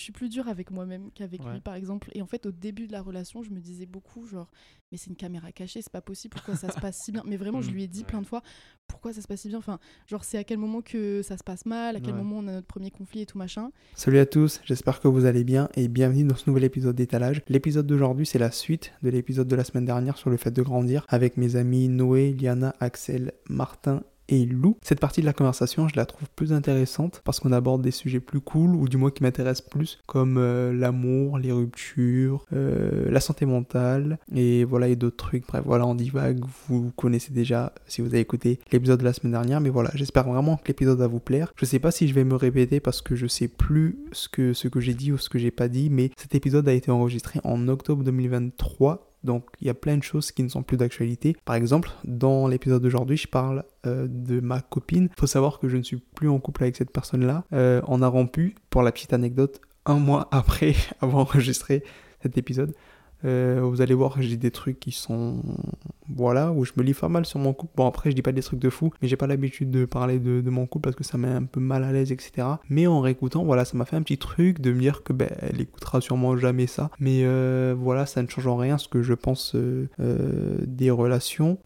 je suis plus dure avec moi-même qu'avec Ouais. lui, par exemple. Et en fait, au début de la relation, je me disais beaucoup, genre, mais c'est une caméra cachée, c'est pas possible, pourquoi ça se passe si bien? Mais vraiment, je Mm, lui ai dit ouais. plein de fois, pourquoi ça se passe si bien? Enfin, genre, c'est à quel moment que ça se passe mal, à quel Ouais. moment on a notre premier conflit et tout machin. Salut à tous, j'espère que vous allez bien et bienvenue dans ce nouvel épisode d'étalage. L'épisode d'aujourd'hui c'est la suite de l'épisode de la semaine dernière sur le fait de grandir avec mes amis Noé, Liana, Axel, Martin et Lou. Cette partie de la conversation, je la trouve plus intéressante parce qu'on aborde des sujets plus cool ou du moins qui m'intéressent plus comme euh, l'amour, les ruptures, euh, la santé mentale et voilà et d'autres trucs. Bref, voilà, on divague, vous connaissez déjà si vous avez écouté l'épisode de la semaine dernière, mais voilà, j'espère vraiment que l'épisode va vous plaire. Je sais pas si je vais me répéter parce que je sais plus ce que, ce que j'ai dit ou ce que j'ai pas dit, mais cet épisode a été enregistré en octobre 2023 donc il y a plein de choses qui ne sont plus d'actualité. Par exemple, dans l'épisode d'aujourd'hui, je parle euh, de ma copine. Il faut savoir que je ne suis plus en couple avec cette personne-là. Euh, on a rompu, pour la petite anecdote, un mois après avoir enregistré cet épisode. Euh, vous allez voir, j'ai des trucs qui sont... Voilà, où je me livre pas mal sur mon couple. Bon, après, je dis pas des trucs de fou, mais j'ai pas l'habitude de parler de, mon couple parce que ça met un peu mal à l'aise, etc. Mais en réécoutant, voilà, ça m'a fait un petit truc de me dire que, ben, elle écoutera sûrement jamais ça. Mais euh, voilà, ça ne change en rien ce que je pense euh, euh, des relations.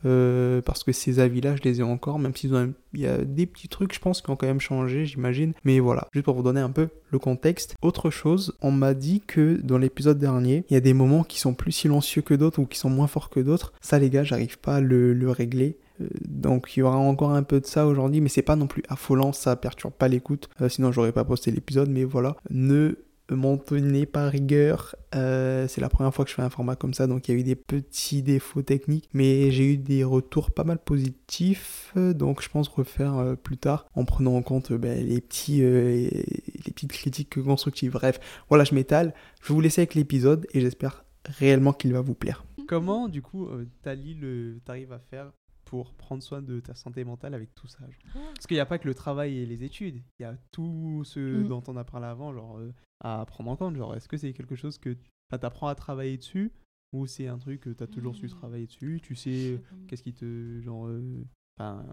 parce que ces avis-là, je les ai encore, même s'ils ont Il y a des petits trucs, je pense, qui ont quand même changé, j'imagine. Mais voilà, juste pour vous donner un peu le contexte. Autre chose, on m'a dit que dans l'épisode dernier, il y a des moments qui sont plus silencieux que d'autres ou qui sont moins forts que d'autres. Ça, les gars, j'arrive pas à le, le régler. Euh, Donc il y aura encore un peu de ça aujourd'hui, mais c'est pas non plus affolant, ça perturbe pas l'écoute. Euh, sinon j'aurais pas posté l'épisode, mais voilà. Ne m'en tenez pas rigueur. Euh, c'est la première fois que je fais un format comme ça, donc il y a eu des petits défauts techniques, mais j'ai eu des retours pas mal positifs, donc je pense refaire plus tard en prenant en compte ben, les petits, les petites critiques constructives. Bref, voilà, je m'étale. Je vous laisser avec l'épisode et j'espère réellement qu'il va vous plaire. Comment, du coup, euh, Tali, le... t'arrives à faire pour prendre soin de ta santé mentale avec tout ça genre? Parce qu'il n'y a pas que le travail et les études, il y a tout ce Mm. dont on a parlé avant, genre euh, à prendre en compte. Genre, est-ce que c'est quelque chose que tu apprends à travailler dessus ou c'est un truc que tu as toujours su Mm. travailler dessus? Tu sais euh, qu'est-ce qui te. Genre. euh, Enfin.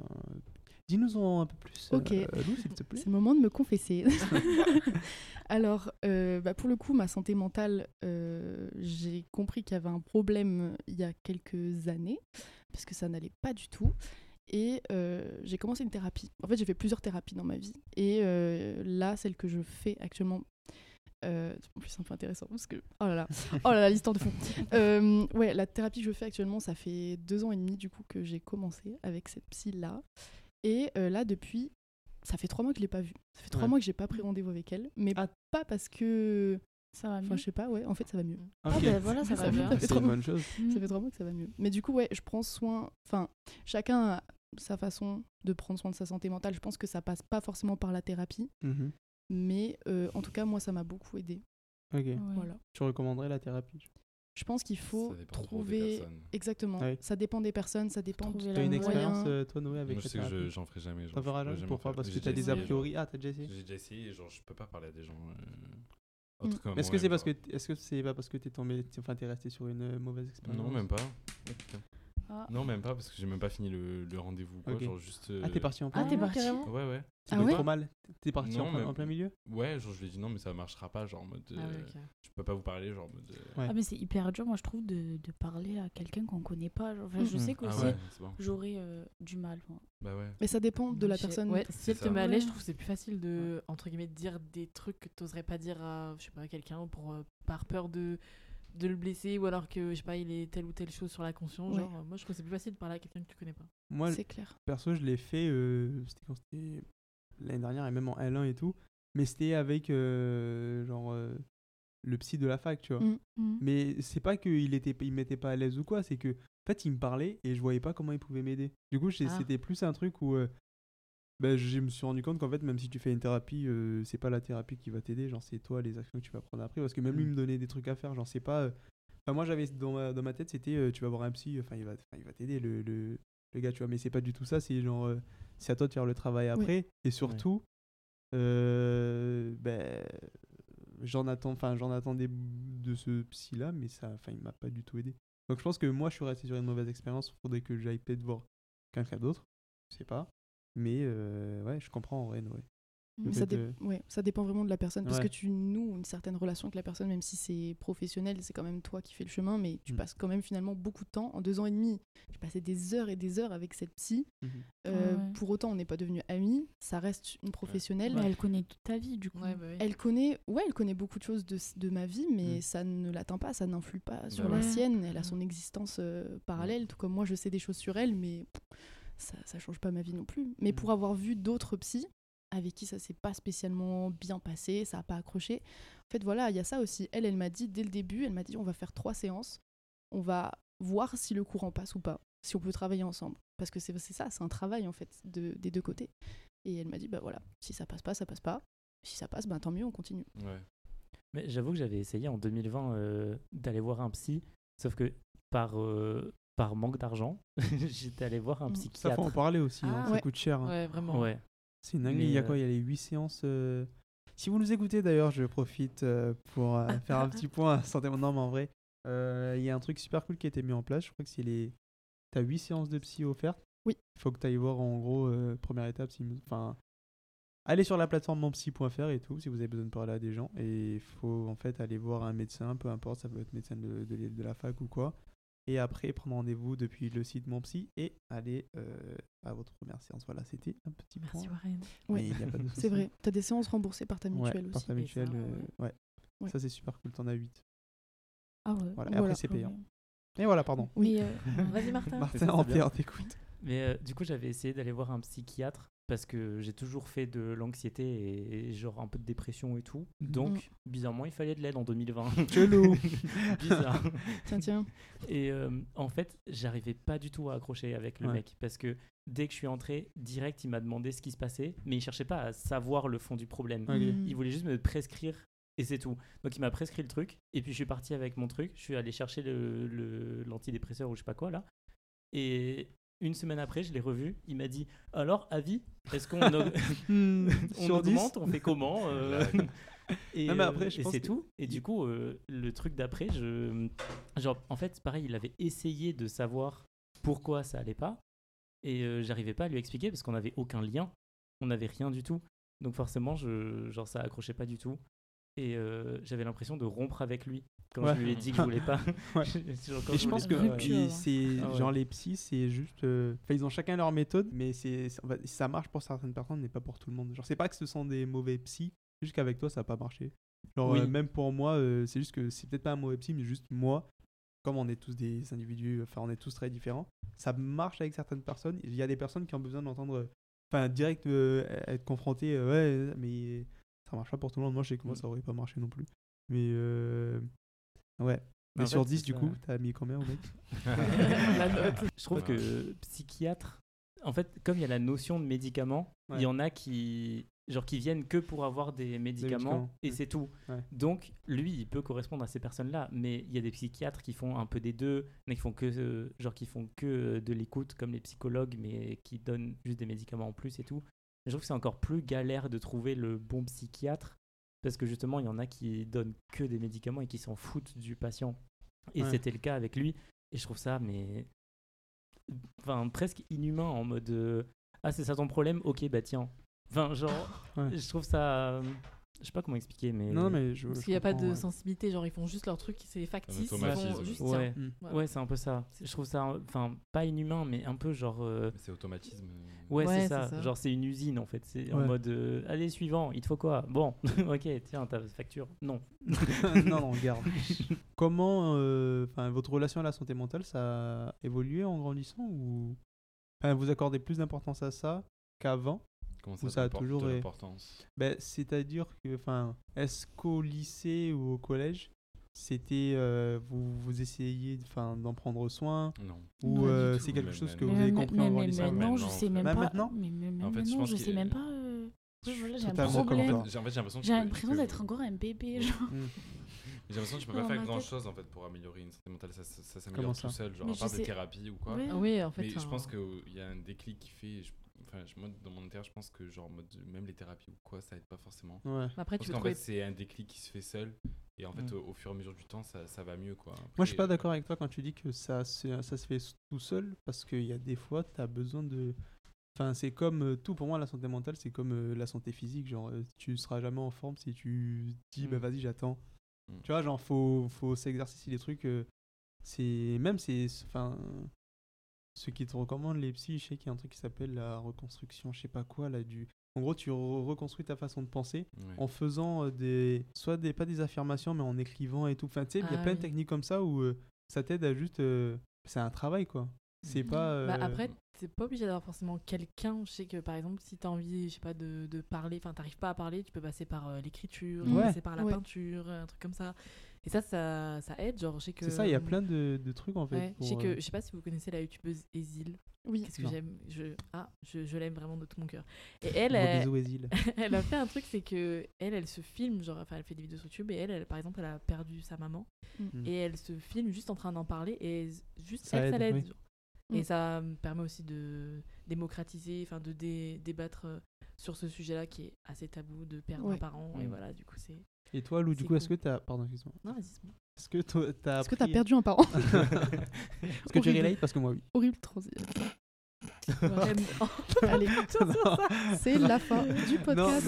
Euh, Dis-nous-en un peu plus, euh, Ok. Lou, s'il te plaît. C'est le moment de me confesser. Alors, euh, bah, pour le coup, ma santé mentale, euh, j'ai compris qu'il y avait un problème il y a quelques années, parce que ça n'allait pas du tout. Et euh, j'ai commencé une thérapie. En fait, j'ai fait plusieurs thérapies dans ma vie. Et euh, là, celle que je fais actuellement, euh, en plus, c'est un peu intéressant parce que. Oh là là, oh là là, l'histoire de fond. Euh, ouais, la thérapie que je fais actuellement, ça fait deux ans et demi du coup que j'ai commencé avec cette psy-là. Et euh, là, depuis, ça fait trois mois que je l'ai pas vue. Ça fait trois Ouais. mois que j'ai pas pris rendez-vous avec elle. Mais Ah. pas parce que. Ça va Enfin, mieux. je sais pas, ouais, en fait, ça va mieux. Ah Ok. ben voilà, ça Ça va va, bien. ça fait C'est trop une bonne chose. Ça fait trois mois que ça va mieux. Mais du coup, ouais, je prends soin. Enfin, chacun a sa façon de prendre soin de sa santé mentale. Je pense que ça passe pas forcément par la thérapie. Mhm. Mais euh, en tout cas, moi, ça m'a beaucoup aidé. Ok. Ouais. Voilà. Tu recommanderais la thérapie Je pense qu'il faut trouver. Exactement. Ouais. Ça dépend des personnes, ça dépend la T'as une moyen. expérience, euh, toi, Noé, avec Moi, je sais que j'en ferai jamais. genre, T'en je feras jamais Pourquoi faire. Parce que t'as déjà des a priori. Ah, t'as déjà essayé. J'ai déjà essayé, genre, je peux pas parler à des gens. euh, Mm. Est-ce que c'est parce que est-ce que c'est pas parce que t'es tombé enfin t'es resté sur une euh, mauvaise expérience? Non, même pas. Ah. Non, même pas, parce que j'ai même pas fini le, le rendez-vous. quoi, Ok. Genre, juste. Ah t'es euh, parti en Ah, plein t'es milieu parti carrément Ouais, ouais. Ça Ah ouais trop mal. T'es parti Non, en, plein- mais- en plein milieu Ouais, genre, je lui ai dit non, mais ça marchera pas. Genre, en mode. Ah ouais, euh, ok. Je peux pas vous parler, genre, en mode. euh, Ouais. Ah mais c'est hyper dur moi je trouve de, de parler à quelqu'un qu'on connaît pas. genre. Enfin, je Mhm. sais que Ah aussi ouais, c'est bon. j'aurais euh, du mal. moi. Bah ouais. Mais ça dépend de la Je sais- personne. Ouais, si elle C'est te ça. met à l'aise, je trouve que c'est plus facile de, entre guillemets, de dire des trucs que t'oserais pas dire à, je sais pas, à quelqu'un pour, euh, par peur de, de le blesser ou alors que, je sais pas, il est telle ou telle chose sur la conscience. Ouais. Genre, euh, moi, je trouve que c'est plus facile de parler à quelqu'un que tu connais pas. Moi C'est clair. perso je l'ai fait euh, c'était quand c'était l'année dernière et même en L1 et tout mais c'était avec euh, genre euh, le psy de la fac tu vois Mm. Mhm. mais c'est pas qu'il était il m'était pas à l'aise ou quoi c'est que en fait il me parlait et je voyais pas comment il pouvait m'aider du coup Ah. c'était plus un truc où euh, ben, je me suis rendu compte qu'en fait même si tu fais une thérapie euh, c'est pas la thérapie qui va t'aider genre c'est toi les actions que tu vas prendre après parce que même lui Mm. me donnait des trucs à faire genre c'est pas euh, enfin, moi j'avais dans ma, dans ma tête c'était euh, tu vas voir un psy enfin il va il va t'aider le, le, le gars tu vois mais c'est pas du tout ça c'est genre c'est à toi de faire le travail après et surtout euh, ben j'en attends enfin j'en attendais de ce psy là mais ça enfin il m'a pas du tout aidé. Donc je pense que moi je suis resté sur une mauvaise expérience faudrait que j'aille peut-être voir quelqu'un d'autre je sais pas mais euh, ouais je comprends en vrai ouais Le Mais fait ça, dé- de- ouais, ça dépend vraiment de la personne parce Ouais. que tu noues une certaine relation avec la personne, même si c'est professionnel, c'est quand même toi qui fais le chemin, mais tu Mm. passes quand même finalement beaucoup de temps. En deux ans et demi, j'ai passé des heures et des heures avec cette psy. Mhm. Euh, Ouais. Pour autant, on n'est pas devenus amis. Ça reste une professionnelle. Elle connaît toute ta vie, du coup. Ouais, bah oui. Elle connaît, ouais, elle connaît beaucoup de choses de, de ma vie, mais ça ne l'atteint pas, ça n'influe pas sur Ouais. la sienne. Elle a son existence euh, parallèle, tout comme moi, je sais des choses sur elle, mais pff, ça, ça change pas ma vie non plus. Mais Mm. pour avoir vu d'autres psys avec qui ça s'est pas spécialement bien passé, ça a pas accroché. En fait, voilà, il y a ça aussi. Elle, elle m'a dit dès le début, elle m'a dit on va faire trois séances, on va voir si le courant passe ou pas, si on peut travailler ensemble. Parce que c'est c'est ça, c'est un travail en fait de, des deux côtés. Et elle m'a dit bah voilà, si ça passe pas, ça passe pas. Si ça passe, ben tant mieux, on continue. Ouais. Mais j'avoue que j'avais essayé en 2020 euh, d'aller voir un psy, sauf que par, euh, par manque d'argent, j'étais allé voir un Mm. Ça, psychiatre. faut en parler aussi, hein, Ah. ça coûte cher. hein. Ouais, vraiment. Ouais. C'est une dinguerie, il y a euh, quoi Il y a les 8 séances. euh, Si vous nous écoutez d'ailleurs, je profite euh, pour euh, faire un petit point à santé non, mais en vrai. euh, Il y a un truc super cool qui a été mis en place. Je crois que c'est les. T'as 8 séances de psy offertes. Oui. Il faut que tu ailles voir en gros, euh, première étape. Si... Enfin. Allez sur la plateforme monpsy.fr et tout si vous avez besoin de parler à des gens. Et il faut en fait aller voir un médecin, peu importe, ça peut être médecin de, de, de la fac ou quoi. Et après, prendre rendez-vous depuis le site Mon Psy et aller euh, à votre première séance. Voilà, c'était un petit Merci point. Warren. Ouais. C'est vrai, t'as des séances remboursées par ta mutuelle ouais, par aussi. ta mutuelle, ça, euh, ouais. Ouais. Ça, c'est super cool. T'en as 8. Ah ouais. Voilà. Et Voilà. après, c'est payant. Et voilà, pardon. Oui. Euh, Vas-y, Martin. Martin, en on t'écoute. Mais euh, du coup, j'avais essayé d'aller voir un psychiatre parce que j'ai toujours fait de l'anxiété et, et genre un peu de dépression et tout. Mhm. Donc, bizarrement, il fallait de l'aide en 2020. Chelou. Bizarre. Tiens, tiens. Et euh, en fait, j'arrivais pas du tout à accrocher avec le Ouais. mec parce que dès que je suis entré, direct, il m'a demandé ce qui se passait, mais il cherchait pas à savoir le fond du problème. Mm. Il voulait juste me prescrire et c'est tout. Donc il m'a prescrit le truc et puis je suis parti avec mon truc. Je suis allé chercher le, le- l'antidépresseur ou je sais pas quoi là. Et une semaine après, je l'ai revu. Il m'a dit Alors, avis, est-ce qu'on Hmm, on sur 10 augmente On fait comment euh. Et, Non, mais après, je pense c'est que- tout. Et du coup, euh, le truc d'après, je. Genre, en fait, pareil, il avait essayé de savoir pourquoi ça allait pas. Et euh, j'arrivais pas à lui expliquer parce qu'on n'avait aucun lien. On n'avait rien du tout. Donc, forcément, je, genre, ça accrochait pas du tout. Et euh, j'avais l'impression de rompre avec lui quand Ouais. je lui ai dit que je voulais pas. Ouais. Genre, quand Et je pense que pas, hein. c'est Ah ouais. genre les psys, c'est juste. euh, Enfin, ils ont chacun leur méthode, mais c'est c'est- en fait, ça marche pour certaines personnes, mais pas pour tout le monde. Genre, c'est pas que ce sont des mauvais psys, c'est juste qu'avec toi, ça a pas marché. Genre, Oui. euh, même pour moi, euh, c'est juste que c'est peut-être pas un mauvais psy, mais juste moi, comme on est tous des individus, enfin, on est tous très différents, ça marche avec certaines personnes. Il y a des personnes qui ont besoin d'entendre, euh, enfin, direct euh, être confronté, euh, ouais, mais ça marche pas pour tout le monde. Moi, je sais que moi, Mm. ça aurait pas marché non plus. Mais euh, ouais. Mais En sur fait, 10, c'est du ça. coup, t'as mis combien au mec? La note. Je trouve que psychiatre, en fait, comme il y a la notion de médicaments, il Ouais. y en a qui, genre, qui viennent que pour avoir des médicaments, médicaments, et mm. c'est tout. Ouais. Donc, lui, il peut correspondre à ces personnes-là, mais il y a des psychiatres qui font un peu des deux, mais qui font que, euh, genre, qui font que euh, de l'écoute, comme les psychologues, mais qui donnent juste des médicaments en plus et tout. Je trouve que c'est encore plus galère de trouver le bon psychiatre, parce que justement, il y en a qui donnent que des médicaments et qui s'en foutent du patient. Et Ouais. c'était le cas avec lui. Et je trouve ça, mais. Enfin, presque inhumain en mode. euh, ah, c'est ça ton problème? Ok, bah tiens. Enfin, genre, Ouais. je trouve ça. Je sais pas comment expliquer, mais. Non, mais je. Parce qu'il n'y a pas de ouais. sensibilité, genre ils font juste leur truc, c'est factice. Ils juste Ouais. Mm. Ouais, c'est un peu ça. Je trouve ça, enfin, pas inhumain, mais un peu genre. euh, C'est automatisme. Ouais, Ouais, c'est ça. ça. Genre, c'est une usine en fait. C'est en mode. euh, Allez, suivant, il te faut quoi? Bon, ok, tiens, ta facture. Non. non, non, garde. Comment euh, enfin, votre relation à la santé mentale, ça a évolué en grandissant ou enfin, vous accordez plus d'importance à ça qu'avant? Comment Ou ça, ça a toujours de l'importance ben, C'est-à-dire que, enfin, est-ce qu'au lycée ou au collège, c'était euh, vous, vous essayez enfin, d'en prendre soin Non. ou euh, c'est quelque chose que vous avez compris mais, en mais grandissant maintenant, je Maintenant, sais même pas. maintenant même En fait, je je sais même pas. euh, oui, voilà, j'ai l'impression J'ai d'être encore un bébé. Genre. Mm. J'ai l'impression que tu peux pas faire tête. grand chose en fait pour améliorer une santé mentale. Ça, ça, s'améliore tout seul, genre Mais à part des thérapies ou quoi. Oui, en fait. Mais je pense qu'il y a un déclic qui fait. je- Enfin, moi, dans mon intérieur, je pense que genre, même les thérapies ou quoi, ça aide pas forcément. Ouais. Après, tu Parce qu'en trouver. fait, c'est un déclic qui se fait seul. Et en fait, Mm. au, au fur et à mesure du temps, ça, ça va mieux. Quoi. Moi, je suis pas d'accord avec toi quand tu dis que ça, se- ça se fait tout seul parce qu'il y a des fois, tu as besoin de Enfin, c'est comme euh, tout pour moi, la santé mentale, c'est comme euh, la santé physique. Genre, euh, tu seras jamais en forme si tu dis, bah Mm. vas-y, j'attends. Mm. Tu vois, genre, faut, faut s'exercer les trucs. euh, c'est même, c'est. Enfin. Ceux qui te recommandent les psys, je sais qu'il y a un truc qui s'appelle la reconstruction, je sais pas quoi, là, du. En gros, tu re- reconstruis ta façon de penser Ouais. en faisant euh, des. Soit des. Pas des affirmations, mais en écrivant et tout. Enfin, tu sais, il y a Ah plein de techniques comme ça où euh, ça t'aide à juste. euh, c'est un travail, quoi. C'est Mhm. pas. Bah euh, après, t'es pas obligé d'avoir forcément quelqu'un. Je sais que par exemple, si t'as envie, je sais pas, de, de parler, enfin, t'arrives pas à parler, tu peux passer par euh, l'écriture, Ouais. passer par la Ouais. peinture, un truc comme ça. Et ça, ça, ça aide. Genre, je sais que. C'est ça, il y a plein de, de trucs en fait. Ouais, je sais que euh, je sais pas si vous connaissez la youtubeuse Esil. Oui. Qu'est-ce que j'aime je, Ah, je, je l'aime vraiment de tout mon cœur. Et elle, gros elle, elle a fait un truc, c'est que elle, elle se filme, genre, enfin, elle fait des vidéos sur YouTube et elle, elle, par exemple, elle a perdu sa maman Mm. et elle se filme juste en train d'en parler et juste Ça elle, ça aide, l'aide. oui. genre. Et Mm. ça me permet aussi de démocratiser, enfin, de dé- débattre euh, sur ce sujet-là qui est assez tabou de perdre un Ouais. parent. Et Mm. voilà, du coup, c'est. Et toi, Lou, du coup, est-ce que cool. t'as. Pardon, excuse-moi. Non, vas-y, c'est bon. Est-ce que toi, t'as. Est-ce que t'as appris- perdu un parent Est-ce que tu relates Parce que moi, oui. Horrible transition. Vraiment. Allez, c'est la fin du podcast.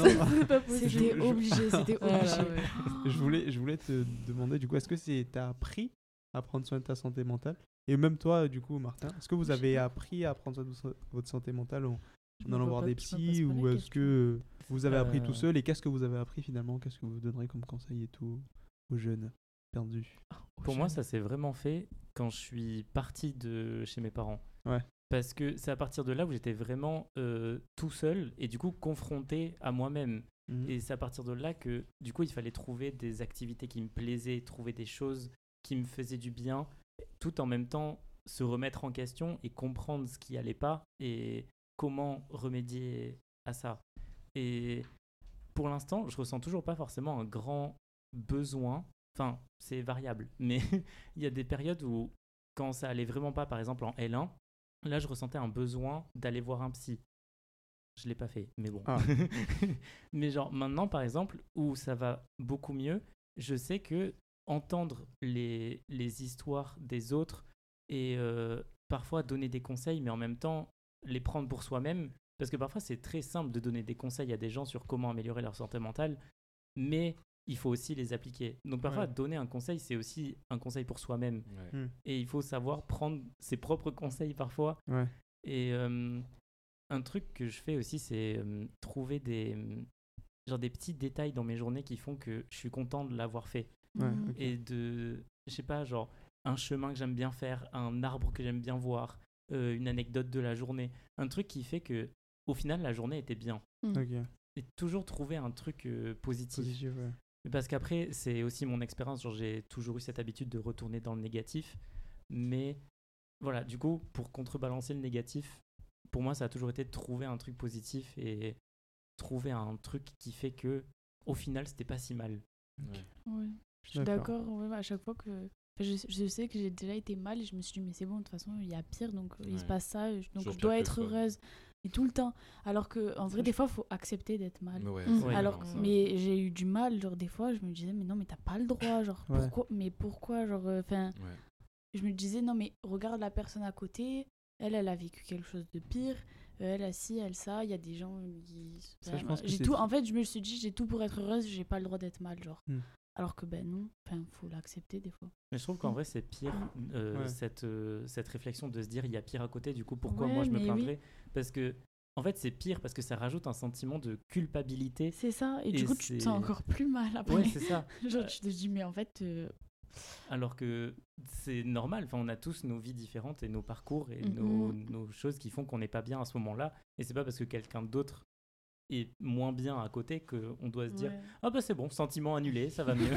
C'était obligé, c'était Voilà, obligé. ouais. je, voulais, je voulais te demander, du coup, est-ce que c'est t'as appris à prendre soin de ta santé mentale? Et même toi, du coup, Martin, est-ce que vous avez appris à prendre soin de votre santé mentale en, en me allant voir des psys Ou est-ce que vous avez appris Euh. tout seul Et qu'est-ce que vous avez appris finalement? Qu'est-ce que vous donnerez comme conseil et tout aux jeunes perdus? Pour moi, ça s'est vraiment fait quand je suis parti de chez mes parents. Ouais. Parce que c'est à partir de là où j'étais vraiment euh, tout seul et du coup confronté à moi-même. Mhm. Et c'est à partir de là que du coup il fallait trouver des activités qui me plaisaient, trouver des choses qui me faisaient du bien, tout en même temps se remettre en question et comprendre ce qui allait pas et comment remédier à ça. Et pour l'instant, je ressens toujours pas forcément un grand besoin. Enfin, c'est variable, mais il y a des périodes où quand ça allait vraiment pas, par exemple en L1, là je ressentais un besoin d'aller voir un psy. Je l'ai pas fait, mais bon. Ah. mais genre maintenant, par exemple, où ça va beaucoup mieux, je sais que entendre les, les histoires des autres et euh, parfois donner des conseils, mais en même temps les prendre pour soi-même, parce que parfois c'est très simple de donner des conseils à des gens sur comment améliorer leur santé mentale, mais il faut aussi les appliquer. Donc parfois Ouais. donner un conseil, c'est aussi un conseil pour soi-même. Ouais. Et il faut savoir prendre ses propres conseils parfois. Ouais. Et euh, un truc que je fais aussi, c'est euh, trouver des, euh, genre des petits détails dans mes journées qui font que je suis content de l'avoir fait. Ouais, ok. Et de, je sais pas, genre un chemin que j'aime bien faire, un arbre que j'aime bien voir, euh, une anecdote de la journée. Un truc qui fait que, au final, la journée était bien. Ok. Et toujours trouver un truc euh, positif. Positif, ouais. Parce qu'après, c'est aussi mon expérience. J'ai toujours eu cette habitude de retourner dans le négatif. Mais voilà, du coup, pour contrebalancer le négatif, pour moi, ça a toujours été de trouver un truc positif et trouver un truc qui fait que, au final, c'était pas si mal. Ouais. Ouais. Je suis d'accord, ouais, à chaque fois que. Enfin, Je, je sais que j'ai déjà été mal et je me suis dit, mais c'est bon, de toute façon, il y a pire, donc euh, il se passe ça, je- donc je dois être heureuse. Et tout le temps. Alors que, en vrai, des fois, il faut accepter d'être mal. Mais ouais, Mm. Ouais, Alors, mais j'ai eu du mal, genre des fois, je me disais, mais non, mais t'as pas le droit, genre, Ouais. pourquoi, mais pourquoi, genre, enfin, Ouais. je me disais, non, mais regarde la personne à côté, elle, elle a vécu quelque chose de pire, euh, elle a ci, elle ça, il y a des gens qui. Ça, je enfin, pense que j'ai tout, en fait, je me suis dit, j'ai tout pour être heureuse, j'ai pas le droit d'être mal, genre. Hmm. Alors que, ben non, enfin, faut l'accepter des fois. Mais je trouve qu'en Mm. vrai, c'est pire euh, Ouais. cette, euh, cette réflexion de se dire il y a pire à côté, du coup, pourquoi Ouais, moi je me mais oui. plaindrais Parce que, en fait, c'est pire parce que ça rajoute un sentiment de culpabilité. C'est ça, et, Et du coup, tu te sens encore plus mal après. Ouais, c'est ça. genre, tu te dis, mais en fait, euh, Alors que c'est normal, enfin, on a tous nos vies différentes et nos parcours et Mhm. nos, nos choses qui font qu'on n'est pas bien à ce moment-là. Et c'est pas parce que quelqu'un d'autre est moins bien à côté qu'on doit se dire ouais. Ah bah c'est bon, sentiment annulé, ça va mieux.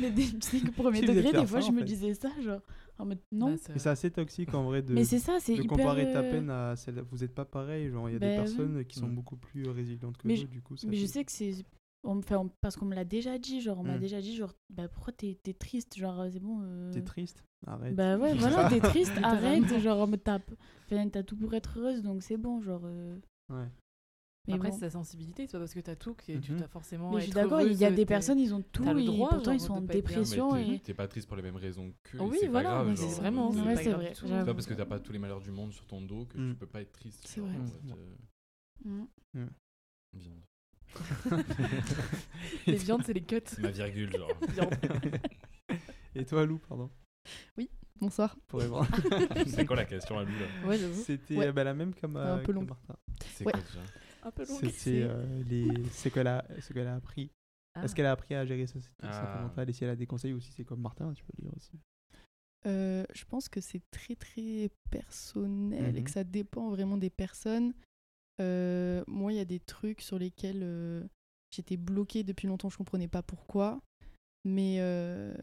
mais des- tu sais que premier degré, des fois, ça, je me fait. disais ça, genre, en mode, non. Bah, ça- Mais c'est assez toxique en vrai de, mais c'est ça, c'est de hyper. comparer ta euh, peine à celle. Vous n'êtes pas pareil, genre il y a des ouais. personnes qui sont Mm. beaucoup plus résilientes que Mais vous, je- du coup. ça Mais je sais que c'est. on me- Enfin, on- parce qu'on me l'a déjà dit, genre, on m'a Mm. déjà dit, genre, bah pourquoi t'es triste, genre, c'est bon. euh, T'es triste Arrête. Bah ouais, voilà, t'es triste, arrête, genre, en mode, t'as enfin, t'as tout pour être heureuse, donc c'est bon, genre. euh, Ouais. Mais Après, bon. c'est ta sensibilité, c'est pas parce que t'as tout que tu Mhm. dois forcément. Mais je suis d'accord, il y a des personnes, ils ont tout t'as le et droit, pourtant ils genre, sont en dépression. Mais t'es- et... Pas triste pour les mêmes raisons que. Oui, c'est voilà, c'est vraiment, euh, c'est pas c'est vrai. C'est pas parce que t'as pas tous les malheurs du monde sur ton dos que Mm. tu peux pas être triste. C'est vrai. Mm. euh, Mm. Viande. Les viandes, c'est les cuts. Ma virgule, genre. Et toi, Lou, pardon? Bonsoir. pour. C'est quoi la question à lui là? Ouais, j'avoue. C'était Ouais. euh, bah, la même comme Un peu long. Martin. C'est Ouais. quoi déjà? Un peu long. C'était euh, les ce qu'elle a ce qu'elle a appris. Ah. Est-ce qu'elle a appris à gérer santé Ah. et si elle a des conseils ou si c'est comme Martin, tu peux le dire aussi. Euh, je pense que c'est très très personnel et Mhm. que ça dépend vraiment des personnes. Euh, moi, il y a des trucs sur lesquels euh, j'étais bloquée depuis longtemps, je comprenais pas pourquoi. Mais euh,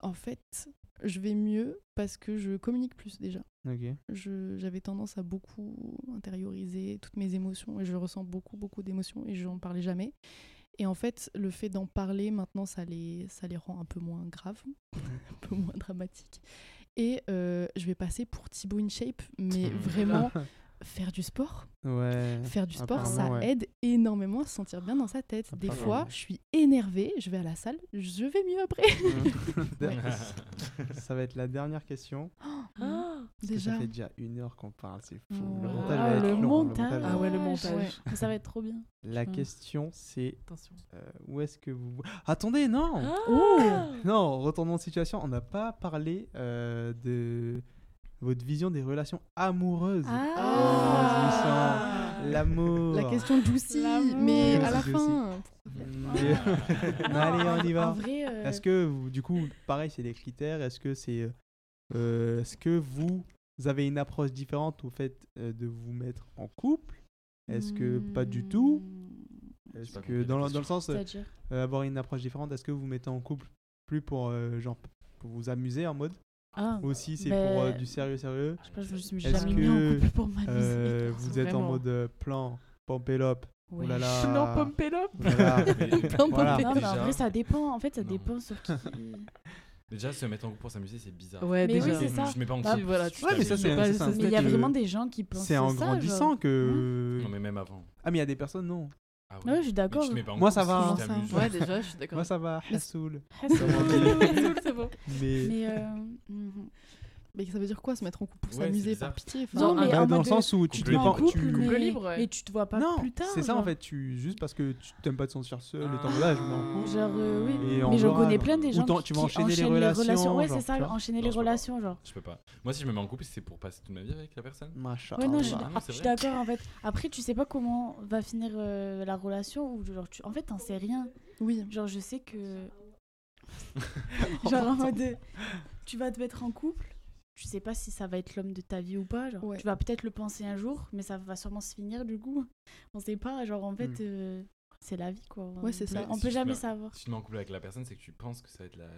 en fait, je vais mieux parce que je communique plus déjà. Ok. Je- J'avais tendance à beaucoup intérioriser toutes mes émotions et je ressens beaucoup beaucoup d'émotions et je n'en parlais jamais. Et en fait, le fait d'en parler maintenant, ça les, ça les rend un peu moins graves, un peu moins dramatiques. Et euh, je vais passer pour Thibaut InShape, mais vraiment faire du sport. Ouais. Faire du sport, ça ouais. aide énormément à se sentir bien dans sa tête. Des Apparemment. fois, je suis énervée, je vais à la salle, je vais mieux après. ça va être la dernière question. Ah, que Déjà. ça fait déjà une heure qu'on parle, c'est fou. Ouais. Le montage Ah, va être le long, montage. Ah ouais, le montage. Ça va être trop bien. La Mm. question c'est attention. euh, où est-ce que vous Attendez, non. Ah Non, retournons de situation. On n'a pas parlé euh, de votre vision des relations amoureuses. Ah. L'amour. La question Juicy, L'amour. mais à la fin. Mais- Allez, on y va. euh, Est-ce que, vous- du coup, pareil, c'est des critères. Est-ce que c'est, euh, est-ce que vous avez une approche différente au fait euh, de vous mettre en couple? Est-ce que pas du tout? Hmm, Est-ce que dans, le- dans question. le sens euh, euh, avoir une approche différente, est-ce que vous vous mettez en couple plus pour euh, genre pour vous amuser en mode? Ah, aussi c'est pour euh, du sérieux sérieux je sais pas, je me suis Est-ce jamais mis en que, couple pour m'amuser. Euh, vous êtes en mode euh, plan pompelope? Ouais. Ouh là là. Non, Pompélope Voilà. Non, mais en vrai, ça dépend. En fait, ça Non. dépend sur qui. Déjà, se mettre en couple pour s'amuser, c'est bizarre. Ouais, Mais oui, c'est ça. Je te mets pas en Bah, couple. voilà, tu- Ouais, mais ça, c'est Mais il y a vraiment des gens qui pensent c'est en ça, grandissant genre. que Non, mais même avant. ah mais il y a des personnes non Ah Ouais, je suis Mais d'accord. tu te mets pas en Moi, ça va, si hein. t'amuses, Ouais, déjà, je suis d'accord. moi ça va Hassoul Ah, c'est bon. c'est bon. mais Mais euh, mhm. Mais ça veut dire quoi se mettre en couple pour s'amuser par pitié enfin, Non, mais bah, en dans le sens où tu te pas couple, tu mais, libre, mais tu te vois pas non plus tard. c'est ça en fait tu juste parce que tu t'aimes pas te sentir seul et t'en là je en couple Genre, euh, oui. Et mais j'en connais plein des gens qui, tu vas enchaîner les relations, Ouais, c'est ça, enchaîner Non, les relations, genre. Je peux pas. Moi, si je me mets en couple, c'est pour passer toute ma vie avec la personne. machin Ouais, non, je suis Ah, d'accord en fait. Après, tu sais pas comment va finir euh, la relation ou genre tu... en fait, t'en sais rien. Oui. Genre, je sais que genre en mode tu vas te mettre en couple, tu sais pas si ça va être l'homme de ta vie ou pas, genre Ouais. tu vas peut-être le penser un jour, mais ça va sûrement se finir du coup. On sait pas, genre en fait Hmm. euh, c'est la vie quoi. Ouais, c'est On ça. peut- On Si peut jamais mets- savoir. Si tu te mets en couple avec la personne, c'est que tu penses que ça va être la.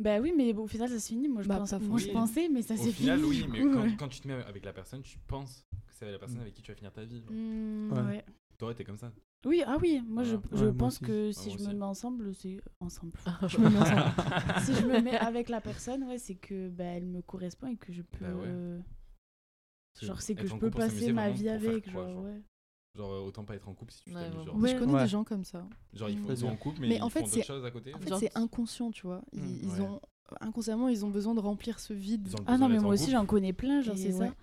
Bah oui, mais au final ça se finit. Moi je Bah, pense moi je pensais mais ça Au s'est final, fini. oui, mais du coup, quand, tu te mets avec la personne, tu penses que c'est la personne Mm. avec qui tu vas finir ta vie. Hmm, Ouais. ouais. Toi, t'es comme ça. Oui, ah oui, moi je, je Ouais, moi pense aussi. que Ouais, si je me mets ensemble, c'est ensemble. Je me mets ensemble. si je me mets avec la personne, ouais, c'est que bah, elle me correspond et que je peux. Bah ouais. euh, Genre, c'est que je peux passer ma vie avec. quoi, genre, genre ouais. Genre, euh, autant pas être en couple si tu Ouais, t'amuses. Genre, Mais je connais Ouais. des gens comme ça. genre ils, font, ils sont en couple, mais Mais ils en fait, font c'est- d'autres choses à côté. En fait, c'est inconscient, tu vois. Ils, Mm, ils ouais. ont inconsciemment, ils ont besoin de remplir ce vide. Ah non, mais moi aussi j'en connais plein, genre c'est ouais. ça.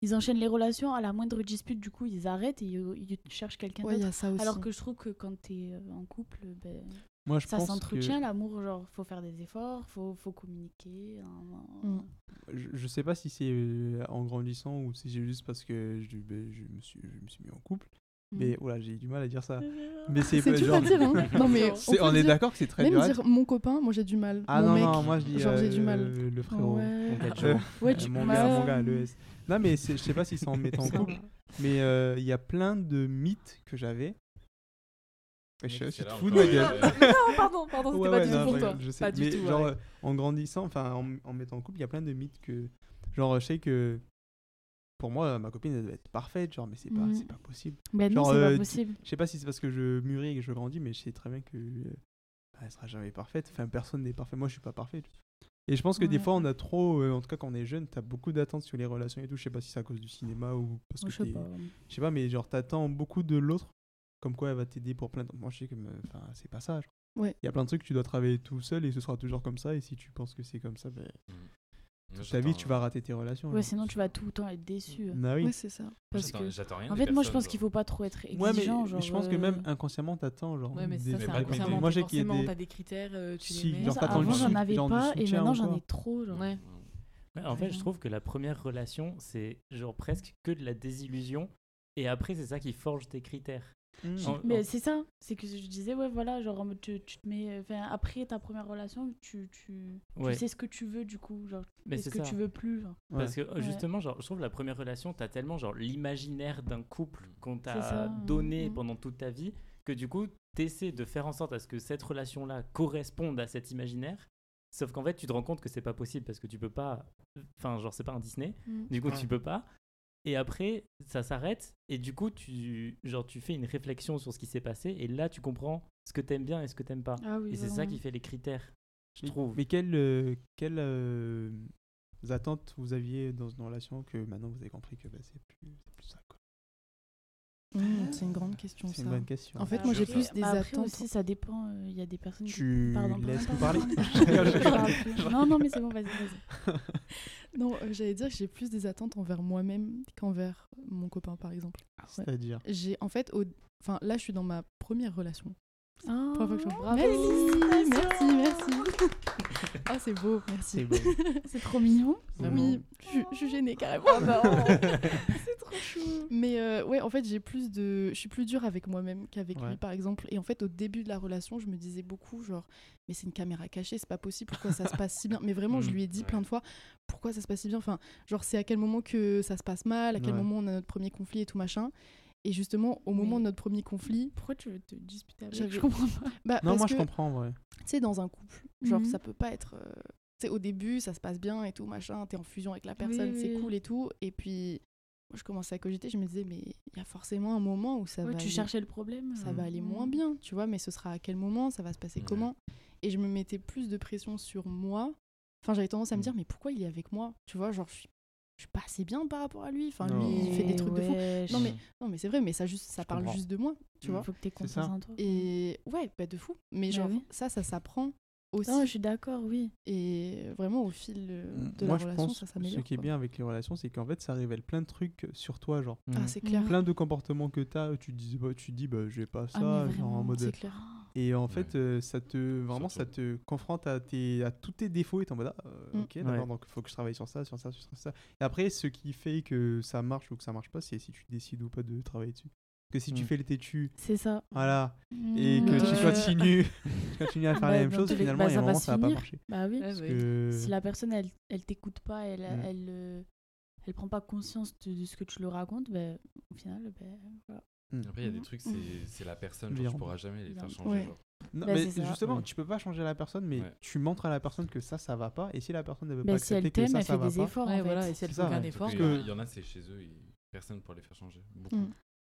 Ils enchaînent les relations, à la moindre dispute, du coup ils arrêtent et ils, ils cherchent quelqu'un Ouais, il y d'autre. a ça aussi. Alors que je trouve que quand t'es euh, en couple, ben, moi je ça s'entretient que l'amour, genre faut faire des efforts, faut, faut communiquer. hein, Mm. je, je sais pas si c'est euh, en grandissant ou si c'est juste parce que je, ben, je me suis je me suis mis en couple. Mais voilà j'ai du mal à dire ça mais c'est C'est pas dur genre à dire, hein. Non, mais c'est- on, on, est d'accord que c'est très Même dur à dire mon copain, moi j'ai du mal. ah mon non mec, non moi je dis genre, j'ai euh, du mal. le frérot Ouais. Mon Euh. Ouais, euh, tu mon bah, gars mon gars le S non mais je sais pas si c'est en me mettant en Ça couple mais euh, il y a plein de mythes que j'avais je, c'est te fous de ma gueule euh, non, pardon, pardon, c'était Ouais, pas ouais, du tout pour toi. je sais. Pas du mais tout. genre euh, en grandissant enfin en, en mettant en couple il y a plein de mythes que genre je sais que pour moi ma copine elle doit être parfaite genre mais c'est pas c'est pas possible Ben non, Genre, c'est euh, pas tu- possible. je sais pas si c'est parce que je mûris et que je grandis mais je sais très bien que euh, bah, elle sera jamais parfaite enfin personne n'est parfait moi je suis pas parfait Et je pense que des fois, on a trop, euh, en tout cas quand on est jeune, t'as beaucoup d'attentes sur les relations et tout. Je sais pas si c'est à cause du cinéma ou parce que Je sais t'es- pas. Je sais pas, mais genre, t'attends beaucoup de l'autre, comme quoi elle va t'aider pour plein de. Moi, je sais que enfin, c'est pas ça. Ouais. Il y a plein de trucs que tu dois travailler tout seul et ce sera toujours comme ça. Et si tu penses que c'est comme ça, ben, Moi, toute ta vie, tu vas rater tes relations. Ouais, genre. sinon tu vas tout le temps être déçu. Bah oui. Ouais, c'est ça. Parce que- j'attends rien En fait, moi je pense qu'il genre. faut pas trop être exigeant. Ouais, mais genre, je pense que même euh, inconsciemment, t'attends. Genre, Ouais, mais des- ça, c'est inconsciemment. Moi, j'ai qu'il y Forcément, des. t'as des critères, euh, tu Si, les mets. genre, avant j'en avais pas et maintenant j'en ai trop. Genre. Ouais. Ouais, en fait, je trouve que la première relation, c'est genre presque que de la désillusion. Et après, c'est ça qui forge tes critères. Mm. Mais c'est ça, c'est que je disais, ouais, voilà, genre en mode, tu, tu te mets. Enfin, après ta première relation, tu, tu, tu sais ce que tu veux du coup. Genre, Mais ce que ça. tu veux plus. genre? Ouais. Parce que justement, genre, je trouve la première relation, t'as tellement genre l'imaginaire d'un couple qu'on C'est t'a donné mm. pendant toute ta vie que du coup, t'essaies de faire en sorte à ce que cette relation-là corresponde à cet imaginaire. Sauf qu'en fait, tu te rends compte que c'est pas possible parce que tu peux pas. Enfin, genre, c'est pas un Disney. Du coup, Ouais. tu peux pas. Et après, ça s'arrête. Et du coup, tu, genre, tu fais une réflexion sur ce qui s'est passé. Et là, tu comprends ce que t'aimes bien et ce que t'aimes pas. Ah oui, Et c'est ça qui fait les critères, je Mais- trouve. Mais quelles euh, quelles, euh, attentes vous aviez dans une relation que maintenant vous avez compris que bah, c'est plus, c'est plus ça quoi? Mmh, c'est une grande question, C'est ça. une bonne question. En fait, Bah, moi, j'ai plus des bah, après attentes. aussi, ça dépend. euh, Il y a des personnes. qui- tu Pardon, laisses pardon, nous parler? Non, non, mais c'est bon, vas-y, vas-y. Non, euh, j'allais dire que j'ai plus des attentes envers moi-même qu'envers mon copain, par exemple. C'est-à-dire. J'ai, en fait, au... enfin, là, je suis dans ma première relation. Oh, bravo. Merci, merci, merci. Ah, c'est beau, merci. C'est trop mignon. Oui, je, suis- je suis gênée carrément. Oh, c'est trop chou. Mais euh, ouais, en fait, j'ai plus de, je suis plus dure avec moi-même qu'avec Ouais. lui, par exemple. Et en fait, au début de la relation, je me disais beaucoup, genre, mais c'est une caméra cachée, c'est pas possible. Pourquoi ça se passe si bien? Mais vraiment, je Mhm. lui ai dit Ouais. plein de fois, pourquoi ça se passe si bien? Enfin, genre, c'est à quel moment que ça se passe mal, à quel Ouais. moment on a notre premier conflit et tout machin. Et justement, au moment de notre premier conflit, Pourquoi tu veux te disputer avec Je comprends pas. bah, Non, parce moi que, je comprends en vrai. tu sais, dans un couple, genre, Mhm. ça peut pas être. euh, Tu sais, au début, ça se passe bien et tout, machin, t'es en fusion avec la personne, Oui, c'est oui. cool et tout. Et puis, moi, je commençais à cogiter, je me disais, mais il y a forcément un moment où ça Ouais, va. tu aller- cherchais le problème. ça euh, va aller moins bien, tu vois, mais ce sera à quel moment, ça va se passer Ouais. comment? Et je me mettais plus de pression sur moi. Enfin, j'avais tendance à me Mm. dire, mais pourquoi il est avec moi? Tu vois, genre, je suis, je suis pas assez bien par rapport à lui. Enfin, Non. lui, il fait des trucs de fou. Non, mais, non, mais c'est vrai, mais ça, juste, ça parle juste de moi, tu Mm. vois. Faut que t'aies confiance en toi. Et ouais, bah, de fou. Mais Bah genre, oui. ça, ça s'apprend aussi. Non, je suis d'accord, oui. Et vraiment, au fil euh, de Moi la je relation, pense ça ce s'améliore. qui est bien avec les relations, c'est qu'en fait ça révèle plein de trucs sur toi, genre. Ah, c'est clair. Plein de comportements que t'as, tu dis, bah, tu dis, bah, j'ai pas Ah, ça, mais genre en mode. C'est clair. Et en fait, euh, ça te vraiment, ça te confronte à, tes, à tous tes défauts et t'es en mode, ah, euh, Mm. ok, d'accord, Ouais. donc il faut que je travaille sur ça, sur ça, sur ça. Et après, ce qui fait que ça marche ou que ça marche pas, c'est si tu décides ou pas de travailler dessus. Que si tu Mm. fais les têtus, C'est ça. voilà, et que Mm. tu Ouais. continues, tu continues à faire Bah, la même chose, finalement, bah, il y a ça un va moment, se ça va pas marcher. Bah oui. Parce ouais. que- Si la personne, elle, elle t'écoute pas, elle, elle, euh, elle prend pas conscience de, de ce que tu lui racontes, ben, au final, ben, voilà. Après, il y a des Mhm. trucs, c'est c'est la personne, genre, tu pourras jamais les faire changer. Ouais. genre. Non, Bah, mais justement, Ouais. tu peux pas changer la personne, mais Ouais. tu montres à la personne que ça, ça va pas. Et si la personne ne veut Ben, pas si elle accepter que ça, elle ça fait va des pas. efforts, Ouais, en fait. voilà, et si elle fait aucun effort, que- Il y en a, c'est chez eux, et personne pour les faire changer. Beaucoup. Mm.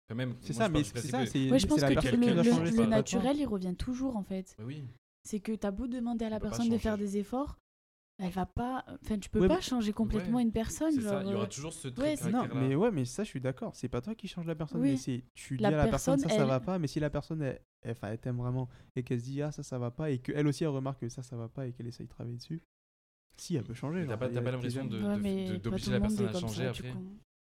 Enfin, même, C'est ça, mais c'est ça, que- je pense que le, le- changer. naturel, il revient toujours, en fait. Bah oui. C'est que t'as beau demander à la personne de faire des efforts, elle va pas. Enfin, tu peux Ouais, pas changer complètement Ouais, une personne. Ça, genre, il y aura euh, toujours ce ouais, trait c'est- Non, mais ouais, mais ça, je suis d'accord. C'est pas toi qui change la personne, Oui. mais c'est tu dis La à la personne, ça, personne, ça elle- va pas. Mais si la personne, elle, elle, enfin, elle t'aime vraiment et qu'elle se dit, ah, ça, ça va pas, et qu'elle aussi, elle remarque que ça, ça va pas et qu'elle essaye de travailler dessus, si, elle peut changer. T'as pas, pas l'impression de- ouais, d'obliger la personne à changer ça, après.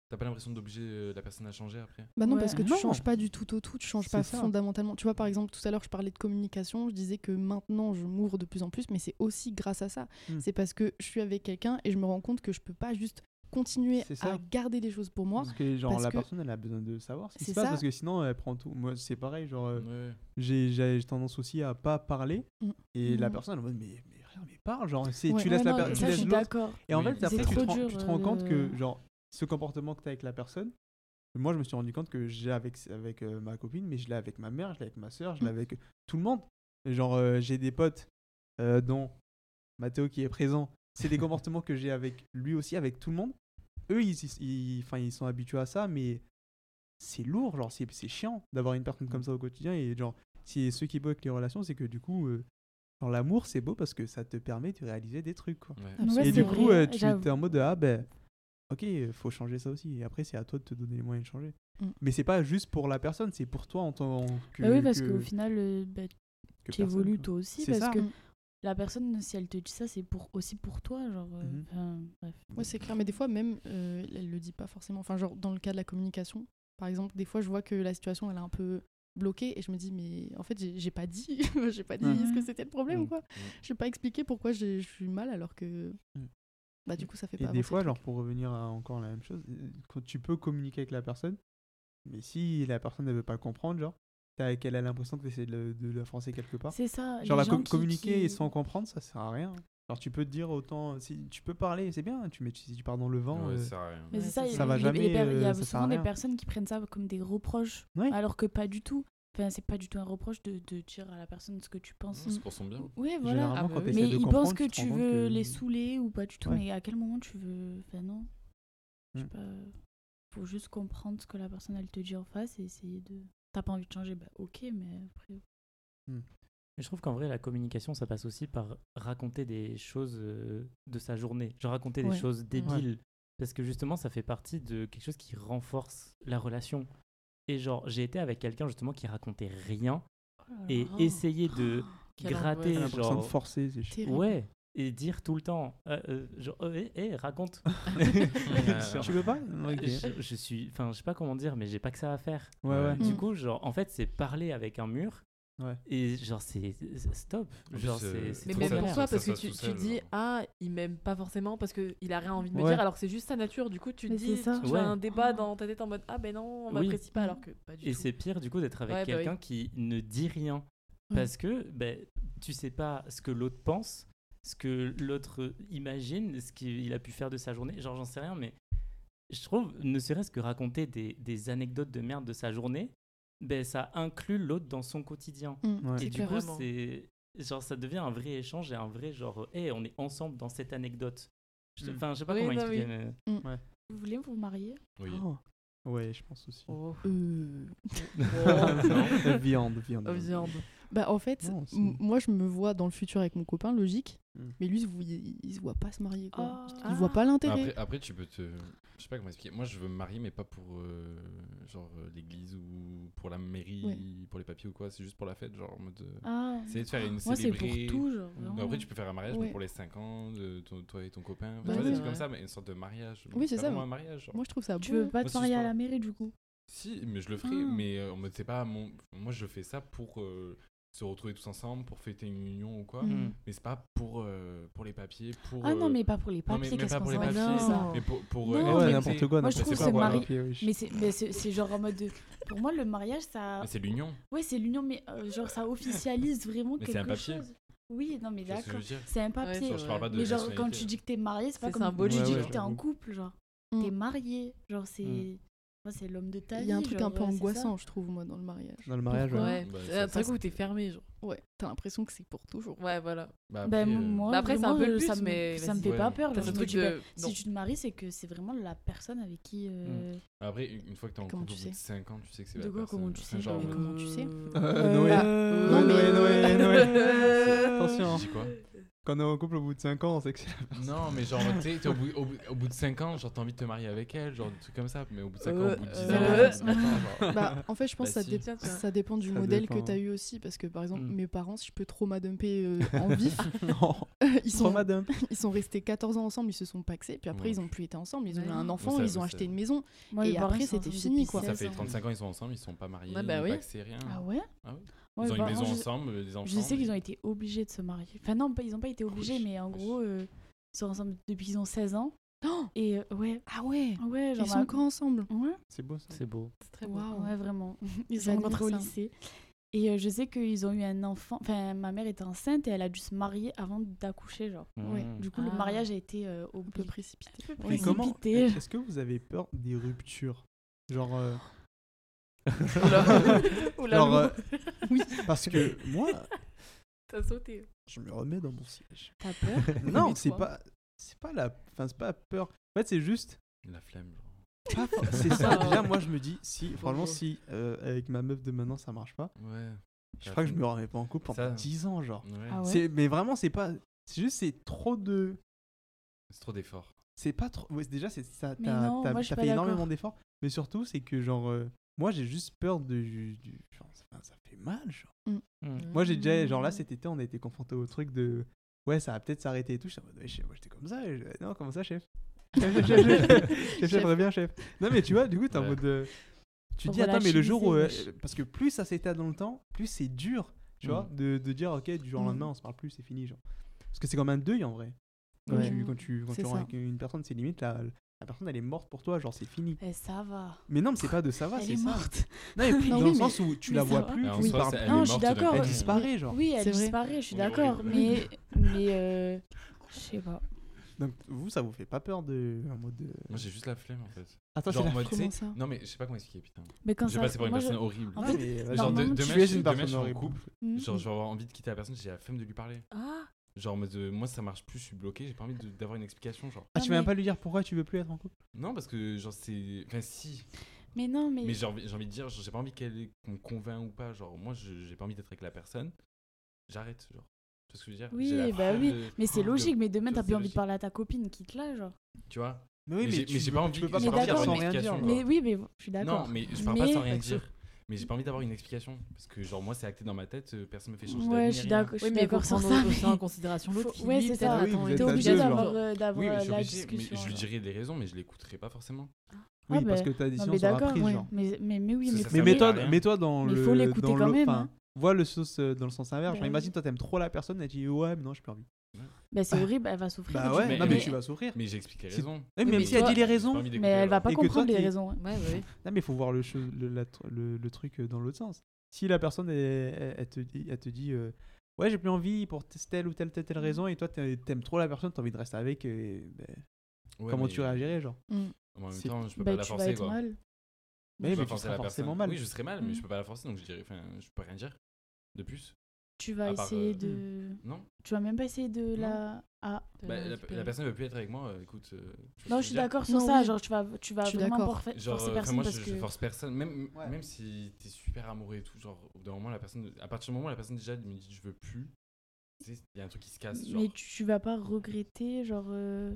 T'as pas l'impression d'obliger euh, la personne à changer après? Bah non, Ouais. parce que tu Non. changes pas du tout au tout, tu changes pas C'est ça. fondamentalement. Tu vois, par exemple, tout à l'heure, je parlais de communication, je disais que maintenant, je m'ouvre de plus en plus, mais c'est aussi grâce à ça. Hmm. C'est parce que je suis avec quelqu'un et je me rends compte que je peux pas juste continuer à garder les choses pour moi. Parce que genre parce la que- personne elle a besoin de savoir ce qui C'est se passe ça. parce que sinon elle prend tout. Moi c'est pareil genre euh, Ouais. j'ai j'ai tendance aussi à pas parler Mm. et la Mm. personne elle est en mode mais mais rien mais parle genre c'est Ouais. tu laisses Ouais, la non, per- mais tu ça, je laisses suis l'autre d'accord. et en fait après te, rends, tu te rends compte que euh, genre ce comportement que tu as avec la personne moi je me suis rendu compte que j'ai avec avec euh, ma copine mais je l'ai avec ma mère je l'ai avec ma soeur je l'ai Mm. avec tout le monde genre euh, j'ai des potes euh, dont Mathéo qui est présent c'est des comportements que j'ai avec lui aussi avec tout le monde eux ils ils, enfin, ils sont habitués à ça mais c'est lourd genre c'est c'est chiant d'avoir une personne comme ça au quotidien et genre si ceux qui bloquent les relations c'est que du coup euh, Genre, l'amour, c'est beau parce que ça te permet de réaliser des trucs. Quoi. Ouais. Ouais, et c'est du coup, vrai, euh, tu es en mode de, ah ben, ok, il faut changer ça aussi. Et après, c'est à toi de te donner les moyens de changer. Mm. Mais c'est pas juste pour la personne, c'est pour toi en tant que. Bah oui, parce que- qu'au final, euh, bah, tu évolues toi aussi. Parce ça. que Mm. la personne, si elle te dit ça, c'est pour, aussi pour toi. Genre, euh, Mhm. bref. Ouais, c'est clair, mais des fois même, euh, elle le dit pas forcément. Enfin, genre dans le cas de la communication, par exemple, des fois je vois que la situation elle est un peu bloquée et je me dis mais en fait j'ai pas dit, j'ai pas dit Ouais. ce que c'était le problème ou Mm. quoi. J'ai pas expliqué pourquoi j'ai- je suis mal alors que Mm. Bah du coup ça fait Et pas. des fois, truc. pour revenir à encore la même chose, euh, quand tu peux communiquer avec la personne, mais si la personne ne veut pas comprendre, genre, qu'elle a l'impression que tu essaies de, la forcer quelque part. C'est ça. Genre la gens co- qui- communiquer et sans comprendre, ça sert à rien. Alors tu peux te dire autant, si tu peux parler, c'est bien, tu, mais si tu pars dans le vent, Ouais, euh, ça sert à rien. Mais ça, ça il y a- va jamais, Il y euh, a sert souvent des personnes qui prennent ça comme des reproches, Ouais. alors que pas du tout. Enfin, c'est pas du tout un reproche de, de dire à la personne ce que tu penses. C'est pour son bien. Voilà. Ah bah quand oui. t'essaies Mais ils pensent que tu veux que- les saouler ou pas du tout. Ouais. Mais à quel moment tu veux. Enfin, non. Je sais Mm. pas. Faut juste comprendre ce que la personne elle te dit en face et essayer de. T'as pas envie de changer, bah ok, mais après. Mais je trouve qu'en vrai, la communication, ça passe aussi par raconter des choses euh, de sa journée. Genre raconter Ouais. des choses débiles. Parce que justement, ça fait partie de quelque chose qui renforce la relation. Et genre, j'ai été avec quelqu'un justement qui racontait rien et Oh. essayer de Quelle gratter, genre. de forcer. Ouais, et dire tout le temps, euh, euh, genre, euh, eh, eh, raconte. Euh, Tu veux pas? Ok. je, je suis, enfin, je sais pas comment dire, mais j'ai pas que ça à faire. Ouais, ouais. Du Mm. coup, genre, en fait, c'est parler avec un mur. Ouais. Et genre, c'est stop. En Genre, euh, c'est c'est Mais trop même pour toi, ça parce que tu, tu dis, genre. ah, il m'aime pas forcément parce qu'il a rien envie de me Ouais. dire, alors que c'est juste sa nature. Du coup, tu te Mais dis, ça. tu Ouais. as un débat dans ta tête en mode, ah ben non, on Oui. m'apprécie pas, alors que pas du Et tout. c'est pire du coup d'être avec Ouais, bah quelqu'un oui. qui ne dit rien. Parce que ben, tu sais pas ce que l'autre pense, ce que l'autre imagine, ce qu'il a pu faire de sa journée. Genre, j'en sais rien, mais je trouve, ne serait-ce que raconter des, des anecdotes de merde de sa journée, ben, ça inclut l'autre dans son quotidien. Mm, Ouais. Et du coup, c'est genre ça devient un vrai échange et un vrai genre, hé, on est ensemble dans cette anecdote. Mm. Enfin, je sais pas Oui, comment non, expliquer. oui. mais- Vous voulez vous marier? Oui. Oh. Ouais, je pense aussi. Oh. Euh, Euh, viande, viande. Oh, viande. Bah en fait, Non, c'est- moi je me vois dans le futur avec mon copain, logique. Mm. Mais lui, il, se voit- il, se voit pas se marier quoi. Ah. il voit pas l'intérêt. Après, après, tu peux te. Je sais pas comment expliquer. Moi, je veux me marier, mais pas pour euh, genre euh, l'église ou pour la mairie, Ouais. pour les papiers ou quoi. C'est juste pour la fête, genre en mode. euh, Ah. Essayer de faire une Moi, c'est pour tout, genre. Donc vraiment. après, tu peux faire un mariage Ouais. mais pour les 5 ans de ton- toi et ton copain. Enfin, Bah tu vois, oui. des trucs Ouais. comme ça, mais une sorte de mariage. Oui, c'est ça. vraiment un mariage. genre. Moi je trouve ça Tu beau. veux pas te c'est marier à la mairie du coup? Si, mais je le ferai, Ah. mais en mode, c'est pas mon. Moi, je fais ça pour euh, se retrouver tous ensemble, pour fêter une union ou quoi. Mm. Mm. Mais c'est pas pour, euh, pour les papiers. Pour, Ah non, euh, mais pas pour les non, mais papiers, même qu'est-ce pas qu'on pour les s'en papiers. fout, ça. Mais pour. pour Non, mais- Ouais, n'importe quoi. Moi, je trouve Ok, oui. Mais c'est mais genre en mode de... Pour moi, le mariage, ça... Mais c'est l'union. Ouais, c'est l'union, mais euh, genre ça officialise vraiment Mais c'est quelque un papier. chose. Oui, non, mais que d'accord. C'est un papier. Ouais, Genre, je parle pas de mais genre, quand tu dis que t'es marié, c'est pas comme symbolique. tu dis que t'es en couple, genre. Mm. T'es marié. Genre, c'est... Moi, c'est l'homme de ta vie. Il y a un truc genre, un peu ouais, angoissant, je trouve, moi, dans le mariage. Dans le mariage, Pourquoi ouais. Ouais, Bah, un truc où t'es fermé, genre. Ouais, t'as l'impression que c'est pour toujours. Ouais, voilà. Bah, Ben, après, euh, moi, Bah, après, c'est un peu le euh, but, ça me, mais ça me fait pas peur. Genre, truc dis, de- si tu te maries, c'est que c'est vraiment la personne avec qui... euh, Après, une fois que t'es en Comment couple au tu bout de sais 5 ans, tu sais que c'est De la quoi, personne. comment tu sais, genre, Et euh, comment tu sais Euh, Noé. bah, Noé, Noé, Noé. Attention. hein. Tu dis quoi Quand on est en couple au bout de 5 ans, on sait que c'est la personne. Non, mais genre, tu sais, au bout, au, bout- au bout de 5 ans, genre, t'as envie de te marier avec elle, genre, des trucs comme ça. Mais au bout de 5 ans, au bout de 10 ans, Euh, genre. Bah, en fait, je pense Bah, que ça, si. dé- Tiens, tiens. ça dépend du Ça modèle dépend. que t'as eu aussi. Parce que, par exemple, Mm. mes parents, si je peux trauma dumper euh, en vif, Non. ils, sont, ils sont restés 14 ans ensemble, ils se sont paxés. Puis après, Ouais. ils ont plus été ensemble. Ils ont Ouais. eu un enfant, ça- ils ont acheté une maison. Et après, c'était fini, quoi. Ça 16 fait ans. 35 ans, ils sont ensemble, ils sont pas mariés, bah ils rien. Ah ouais? Ah. Ouais, Ils ont bah, une maison ensemble, des enfants. Je sais qu'ils mais- ont été obligés de se marier. Enfin, non, ils n'ont pas été obligés, mais en gros, euh, ils sont ensemble depuis qu'ils ont 16 ans. Oh Et euh, ouais, ah ouais ouais, genre. Ils sont encore ensemble. Ouais, C'est beau ça. C'est beau. C'est très beau. Waouh. ouais, vraiment. Ils se rencontrés au lycée. Et euh, je sais qu'ils ont eu un enfant. Enfin, ma mère était enceinte et elle a dû se marier avant d'accoucher, genre. Ouais. Mm. Du coup, le Ah. mariage a été euh, Un peu obligé. précipité. Un peu Mais comment précipité. Est-ce que vous avez peur des ruptures? Genre. euh, Oula. Oula, genre euh, oui, parce que moi, T'as sauté. je me remets dans mon siège. T'as peur non, c'est pas, c'est pas la, enfin c'est pas peur. En fait, c'est juste. La flemme, genre. C'est ça. Déjà, moi, je me dis, si, franchement, si euh, avec ma meuf de maintenant ça marche pas, Ouais. Je crois que je me remets pas en couple pendant Ça- 10 ans, genre. Ouais. Ah ouais C'est- Mais vraiment, c'est pas. C'est juste, c'est trop de. C'est trop d'efforts. C'est pas trop. ouais, déjà, c'est ça. Mais T'as non, t'as- moi, je suis t'as pas fait d'accord. énormément d'efforts. Mais surtout, c'est que, genre. euh, moi, j'ai juste peur de. du- du- genre, ça, ça fait mal, genre. Mm. Moi, j'ai déjà. Mmh. Genre là, cet été, on a été confronté au truc de. Ouais, ça va peut-être s'arrêter et tout. J'étais en mode, ouais, chef, moi, j'étais comme ça. et je- Non, comment ça, chef? Chef, chef, chef, chef, chef, chef, bien, chef. Non, mais tu vois, du coup, t'es en Ouais. mode. euh, Tu te dis, attends, mais le jour où. euh, parce que plus ça s'étale dans le temps, plus c'est dur, tu Mm. vois, de, de dire, ok, du jour au Mm. lendemain, on se parle plus, c'est fini, genre. Parce que c'est comme un deuil en vrai. Quand Ouais. tu, quand tu, quand tu avec une personne, c'est limite, la, la personne, elle est morte pour toi, genre, c'est fini. Eh, ça va. Mais non, mais c'est pas de ça va, Elle c'est est ça. morte. Non, et puis Non, dans oui, le sens où tu la vois va. plus, tu parles plus, Non, je suis d'accord. elle disparaît, genre. Oui, elle disparaît, je suis d'accord. Mais, mais euh, je sais pas. Donc vous, ça vous fait pas peur de. En mode de... Moi, j'ai juste la flemme en fait. Attends, c'est Genre mode, ça Non, mais je sais pas comment expliquer, putain. Mais quand Je vais ça. passer pour une moi, je- personne horrible. En fait, mais, vas-y. Genre, de- es je- je suis en couple. Hmm. Genre, je vais avoir envie de quitter la personne, j'ai la flemme de lui parler. Ah, Genre, en mode, euh, moi, ça marche plus, je suis bloqué, j'ai pas envie de- d'avoir une explication. Genre, Ah, tu vas même mais- pas lui dire pourquoi tu veux plus être en couple? Non, parce que, genre, c'est. Enfin, si. Mais non, mais. Mais j'ai envie, j'ai envie de dire, genre, j'ai pas envie qu'elle qu'on me convainc ou pas. Genre, moi, je- j'ai pas envie d'être avec la personne. J'arrête, genre. Tu vois ce que je veux dire? Oui, J'ai la bah flemme oui. de- Mais c'est de- logique, mais demain, tu t'as plus envie de logique. parler à ta copine, quitte-la, genre. Tu vois? Mais oui, Mais j'ai- tu mais j'ai pas envie- tu peux pas j'ai pas partir envie sans d'avoir rien une dire. explication. Mais oui, mais je suis d'accord. Non, mais je parle pas Mais- sans rien dire. Mais j'ai pas envie d'avoir une explication. Parce que, genre, moi, c'est acté dans ma tête, euh, personne me fait changer Ouais, d'avis, je suis d'accord je oui, suis mais il faut d'accord sur prendre ça. aussi en mais considération l'autre faut- ouais, c'est ça. Ah oui, et T'es obligé d'avoir euh, Oui, d'avoir mais je euh, la obligé, mais discussion. je lui genre. dirai des raisons, mais je l'écouterai pas forcément. Oui, Ah, parce bah, que ta décision mais sera d'accord, prise, ouais. genre. Mais, mais, mais oui, mais, Mais mets-toi, dans Mais le. faut l'écouter dans quand le- même, hein. Vois le sauce dans le sens inverse. Bah oui. imagine, toi, t'aimes trop la personne, elle dit ouais, mais non, j'ai plus envie. Bah, c'est horrible, elle va souffrir. Bah ouais, vois. non, mais mais- tu vas souffrir. Mais j'explique les raisons. Oui, Oui, même mais si elle dit les raisons. Mais elle va pas comprendre les raisons. Ouais, ouais, ouais. Non, mais il faut voir le, che- le, la le, le truc euh, dans l'autre sens. Si la personne, elle, elle- elle te dit, elle te dit euh, Ouais, j'ai plus envie pour telle ou telle, telle, telle raison, et toi, t'aimes trop la personne, t'as envie de rester avec, et, ben, Ouais, comment mais- tu réagirais, genre? Mm. En même temps, je peux Bah, pas la tu vas forcer, être quoi. mal. Mais, Je mais tu seras forcément personne. mal. Oui, je serais mal, mais Mm. je peux pas la forcer, donc je dirais, enfin, je peux rien dire de plus. Tu vas part, essayer euh, de. Non Tu vas même pas essayer de Non. la. Ah. De Bah, la, personne veut plus être avec moi, euh, écoute. euh, Non, je suis d'accord sur Non, ça. oui. Genre, tu vas, tu vas vraiment Genre, forcer enfin, personne moi, parce je, que. je force personne. Même, Ouais. même si t'es super amoureux et tout, genre, au bout d'un moment, la personne, à partir du moment où la personne déjà me dit je veux plus, tu sais, il y a un truc qui se casse. Genre, Mais tu, tu vas pas regretter, genre. euh,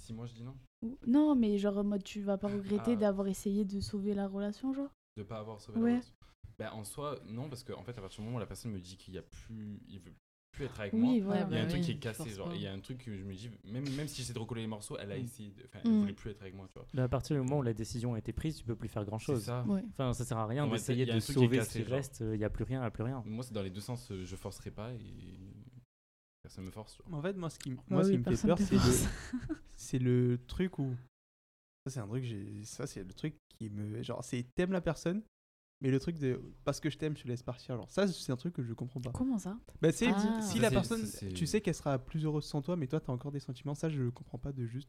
si moi je dis non, ou- Non, mais genre en mode, tu vas pas regretter Ah. d'avoir essayé de sauver la relation, genre. de pas avoir sauvé Ouais. la relation. Bah, en soi, non, parce qu'en en fait, à partir du moment où la personne me dit qu'il y a plus, il veut plus être avec moi, Oui. Ouais, il y a un bah truc qui est cassé, genre, il y a un truc que je me dis, même, même si j'essaie de recoller les morceaux, elle a Mm. essayé, de- enfin, elle Mm. voulait plus être avec moi, tu vois. Mais à partir du moment où la décision a été prise, tu peux plus faire grand chose. ça. Ouais. Enfin, ça sert à rien d'essayer de sauver cassé, ce qui genre. reste. Il n'y a plus rien, il n'y a plus rien. Moi, c'est dans les deux sens, je forcerai pas et personne me force, tu vois. En fait, moi, ce qui, Ah moi, ce qui me fait peur, c'est le, c'est le truc où. Ça, c'est un truc, j'ai- ça, c'est le truc qui me. Genre, c'est t'aimes la personne, mais le truc de. Parce que je t'aime, je te laisse partir. Genre, ça, c'est un truc que je comprends pas. Comment ça? Bah, Ah. si la c'est- personne, c'est- tu sais qu'elle sera plus heureuse sans toi, mais toi, t'as encore des sentiments, ça, je comprends pas de juste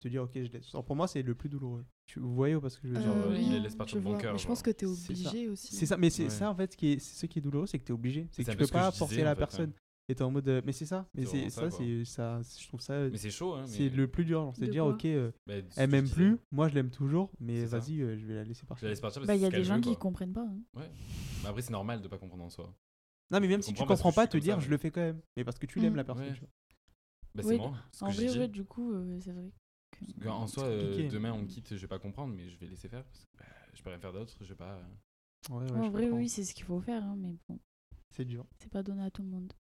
te dire, ok, je laisse. Genre, pour moi, c'est le plus douloureux. Tu, vous voyez ou parce que je veux dire, Genre, euh, il les laisse partir je de bon vois. cœur, Mais je pense que t'es C'est ça. obligé aussi. C'est ça, mais c'est Ouais. ça en fait, ce qui est, c'est ce qui est douloureux, c'est que t'es obligé. C'est que C'est tu un peux peu ce que pas je forcer disais, la fait, personne. Et t'es en mode, euh, mais c'est ça, mais C'est vraiment ça, ça, c'est ça, je trouve ça, Mais c'est chaud, hein. c'est le plus dur. genre, C'est de De dire, quoi ok, euh, bah, ce que elle je m'aime disais. plus, moi je l'aime toujours, mais C'est ça. vas-y, euh, je vais la laisser Je partir. la laisse partir parce Bah, que il y a ce des qu'elle gens veut, qui quoi. comprennent pas. hein. Ouais. Mais après, c'est normal de pas comprendre en soi. Non, mais même Je si tu comprends parce que comprends je pas, suis te comme dire, je le fais quand même. Mais parce que tu l'aimes Mm. la personne. Ouais. tu vois. Bah, Oui, c'est moi. ce que En j'ai vrai, dit. ouais, du coup, euh, c'est vrai. que- Parce qu'en C'est soi, euh, compliqué. demain on me quitte, je vais pas comprendre, mais je vais laisser faire. Parce que, bah, je peux rien faire d'autre, je vais pas. Ouais, ouais, en je vrai, comprends. oui, c'est ce qu'il faut faire, hein, mais bon, C'est dur. c'est pas donné à tout le monde.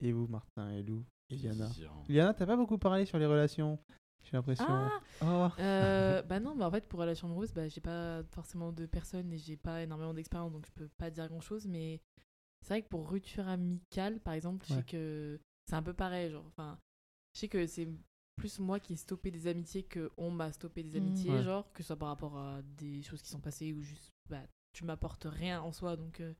Et vous, Martin et Lou et Liana. Liana, t'as pas beaucoup parlé sur les relations, j'ai l'impression. Ah Oh. Euh, bah non, mais en fait, pour relation amoureuse, bah, j'ai pas forcément de personnes et j'ai pas énormément d'expérience, donc je peux pas dire grand chose. Mais c'est vrai que pour rupture amicale, par exemple, je sais que c'est un peu pareil. Genre, enfin, je sais que c'est plus moi qui ai stoppé des amitiés que on m'a stoppé des Mm. amitiés, genre, que ce soit par rapport à des choses qui sont passées ou juste, bah, tu m'apportes rien en soi, donc euh,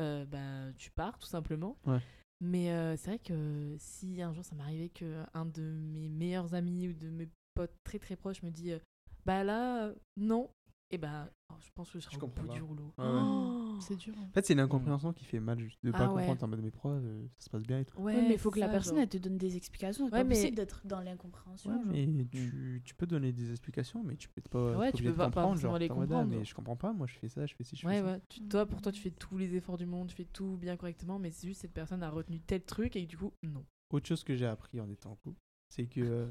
euh, bah, tu pars tout simplement. Ouais. Mais euh, c'est vrai que si un jour ça m'arrivait que un de mes meilleurs amis ou de mes potes très très proches me dit euh, bah là euh, non et ben oh, je pense que je serai Je au comprends bout pas. du rouleau. Ouais, ouais. Oh. C'est dur. hein. En fait, c'est l'incompréhension qui fait mal juste de pas Ah ouais. comprendre. En mode, mais pourquoi euh, ça se passe bien et tout. Ouais, Ouais, mais il faut que la personne genre. elle te donne des explications. C'est Ouais, pas mais- possible d'être dans l'incompréhension. Mais tu, tu peux donner des explications, mais tu peux pas, Ouais, tu peux pas- pas comprendre. forcément Genre, les ah, comprendre, mais je comprends pas, moi je fais ça, je fais ci, je fais Ouais, ça. ouais. Tu, toi, pour toi, tu fais tous les efforts du monde, tu fais tout bien correctement, mais c'est juste cette personne a retenu tel truc et du coup, non. Autre chose que j'ai appris en étant en couple, c'est que. euh,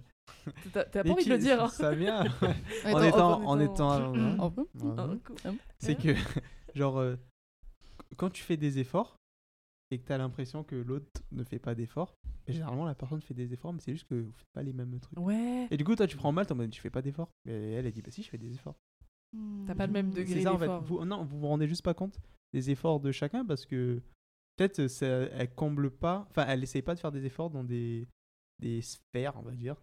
T'as t'as pas envie de le dire, hein. Ça vient. en étant. en étant- Ouais. Un coup. C'est que, genre, euh, quand tu fais des efforts et que tu as l'impression que l'autre ne fait pas d'efforts, généralement la personne fait des efforts, mais c'est juste que vous faites pas les mêmes trucs. Ouais. Et du coup, toi, tu prends mal, mode, tu fais pas d'efforts. Et elle, elle dit, bah si, je fais des efforts. T'as pas le même degré C'est ça, en fait. Vous, non, vous vous rendez juste pas compte des efforts de chacun parce que peut-être ça, elle comble pas, enfin, elle essaye pas de faire des efforts dans des, des sphères, on va dire,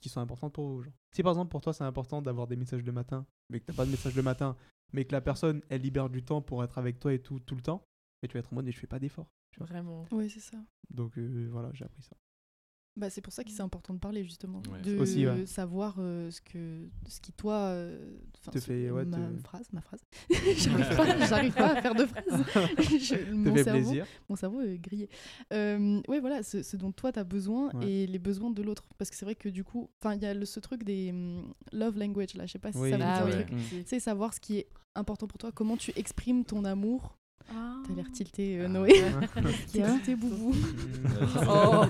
qui sont importantes pour vous. genre. Si par exemple pour toi c'est important d'avoir des messages le matin, mais que t'as pas de messages le matin, mais que la personne elle libère du temps pour être avec toi et tout, tout le temps, mais tu vas être en mode, et je fais pas d'efforts. Vraiment. Ouais, c'est ça. Donc euh, voilà, j'ai appris ça. Bah, c'est pour ça que c'est important de parler justement, Ouais. de Aussi, ouais. savoir euh, ce que ce qui toi euh, Te fait, ouais, ma te- phrase, ma phrase. j'arrive pas, j'arrive pas à faire de phrase. Je- mon fait cerveau, plaisir. mon cerveau est grillé. Euh, ouais, voilà, ce, ce dont toi tu as besoin Ouais. et les besoins de l'autre. Parce que c'est vrai que du coup, enfin, il y a le, ce truc des hum, love language là, je sais pas si Oui. ça dit Ah un ouais. truc. Mm. Tu sais, savoir ce qui est important pour toi, comment tu exprimes ton amour. Ah. T'as l'air tilté, euh, Ah. Noé. T'es tilté, boubou. Oh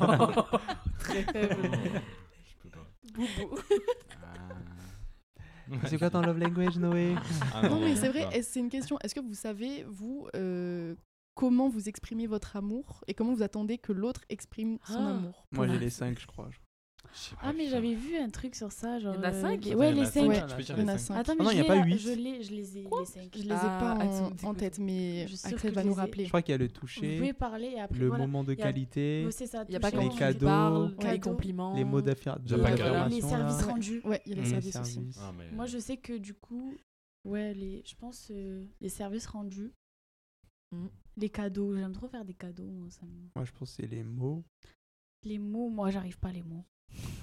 Très faible. Je peux pas. Boubou. Ah. c'est quoi ton love language, Noé Ah Non, mais c'est vrai, c'est une question. Est-ce que vous savez, vous, euh, comment vous exprimez votre amour et comment vous attendez que l'autre exprime son Ah. amour? Moi j'ai les 5, je crois. Ah, mais j'avais vu un truc sur ça. Genre, Il y en a euh, cinq les- Attends, Ouais, il y en les a 5. Ouais. Tu peux dire Il y en les a cinq cinq. Attends, mais non, je il y a pas là, huit. Je l'ai, je les ai, les 5. Je les ai Ah, pas en, tête, mais Je suis sûre Axel va nous rappeler. Je crois qu'il y a le Vous toucher, pouvez parler et après. le voilà. moment de qualité, Il y a pas Les cadeaux, les compliments. les mots voilà. Les d'affirmation, services rendus. Ouais, il y a les services aussi. Moi, je sais que du coup, ouais, les, je pense euh, les services rendus, Mm. les cadeaux. J'aime trop faire des cadeaux. Moi, ça me- Moi je pense que c'est les mots, Les mots, moi, j'arrive pas les mots.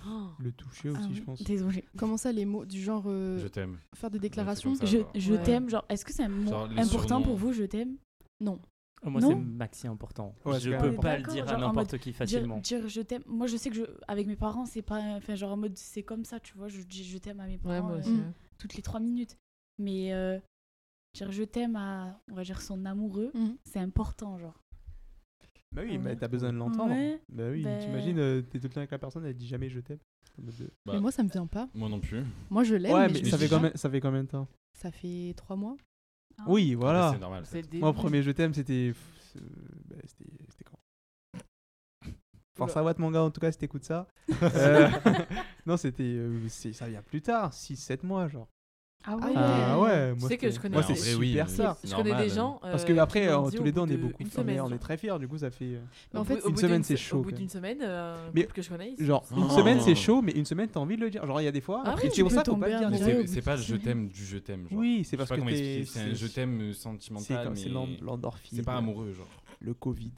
Oh. le toucher aussi, Ah je pense. Désolée. Comment ça, les mots du genre euh, Je t'aime. faire des déclarations ça, Je, je Ouais. t'aime, genre, est-ce que c'est un mot important surnoms. pour vous, je t'aime? Non. Oh, moi, Non c'est maxi important. Ouais, je peux pas le dire à Genre, n'importe qui dire, facilement. dire je t'aime. Moi, je sais que je, avec mes parents, c'est pas. Enfin, genre en mode c'est comme ça, tu vois. Je dis je t'aime à mes Ouais, parents moi euh, aussi. Toutes les trois minutes. Mais euh, dire je t'aime à, on va dire, son amoureux, Mhm. c'est important, genre. Bah oui, Ah mais t'as besoin de l'entendre. Ouais. Bah oui, Ben- t'imagines, euh, t'es tout le temps avec la personne, elle dit jamais je t'aime. En mode de- Bah, Mais moi, ça me vient pas. Moi non plus. Moi, je l'aime. Ouais, mais mais je ça dis fait, pas. combien, ça fait combien de temps? Ça fait trois mois. Ah. Oui, Après, voilà. C'est normal. C'est Moi, premier je t'aime, c'était. euh, bah, c'était c'était quand? Force à Watt, mon gars, en tout cas, si t'écoutes ça. Euh, non, c'était. euh, c'est- ça vient plus tard, 6-7 mois, genre. Ah Ah ouais. Ah ouais, Tu moi sais que je connais moi c'est oui, super mais ça. c'est Je connais normal, des hein. gens. Parce euh, que après, qui m'ont euh, tous les deux, on est beaucoup. une on est- semaine, on est très fiers, du coup, ça fait. euh, Mais en fait, une semaine, c'est chaud, Au bout d'une semaine, euh, Mais- que je connais. ils Genre, une Oh. semaine c'est chaud, mais une semaine t'as envie de le dire. Genre, il y a des fois. Ah oui, c'est tu pour ça qu'on pas le dire. C'est c'est pas je t'aime du je t'aime. Oui, c'est parce que c'est un je t'aime euh, C'est sentimental, comme- c'est l'endorphine. c'est pas amoureux, genre. Le Covid.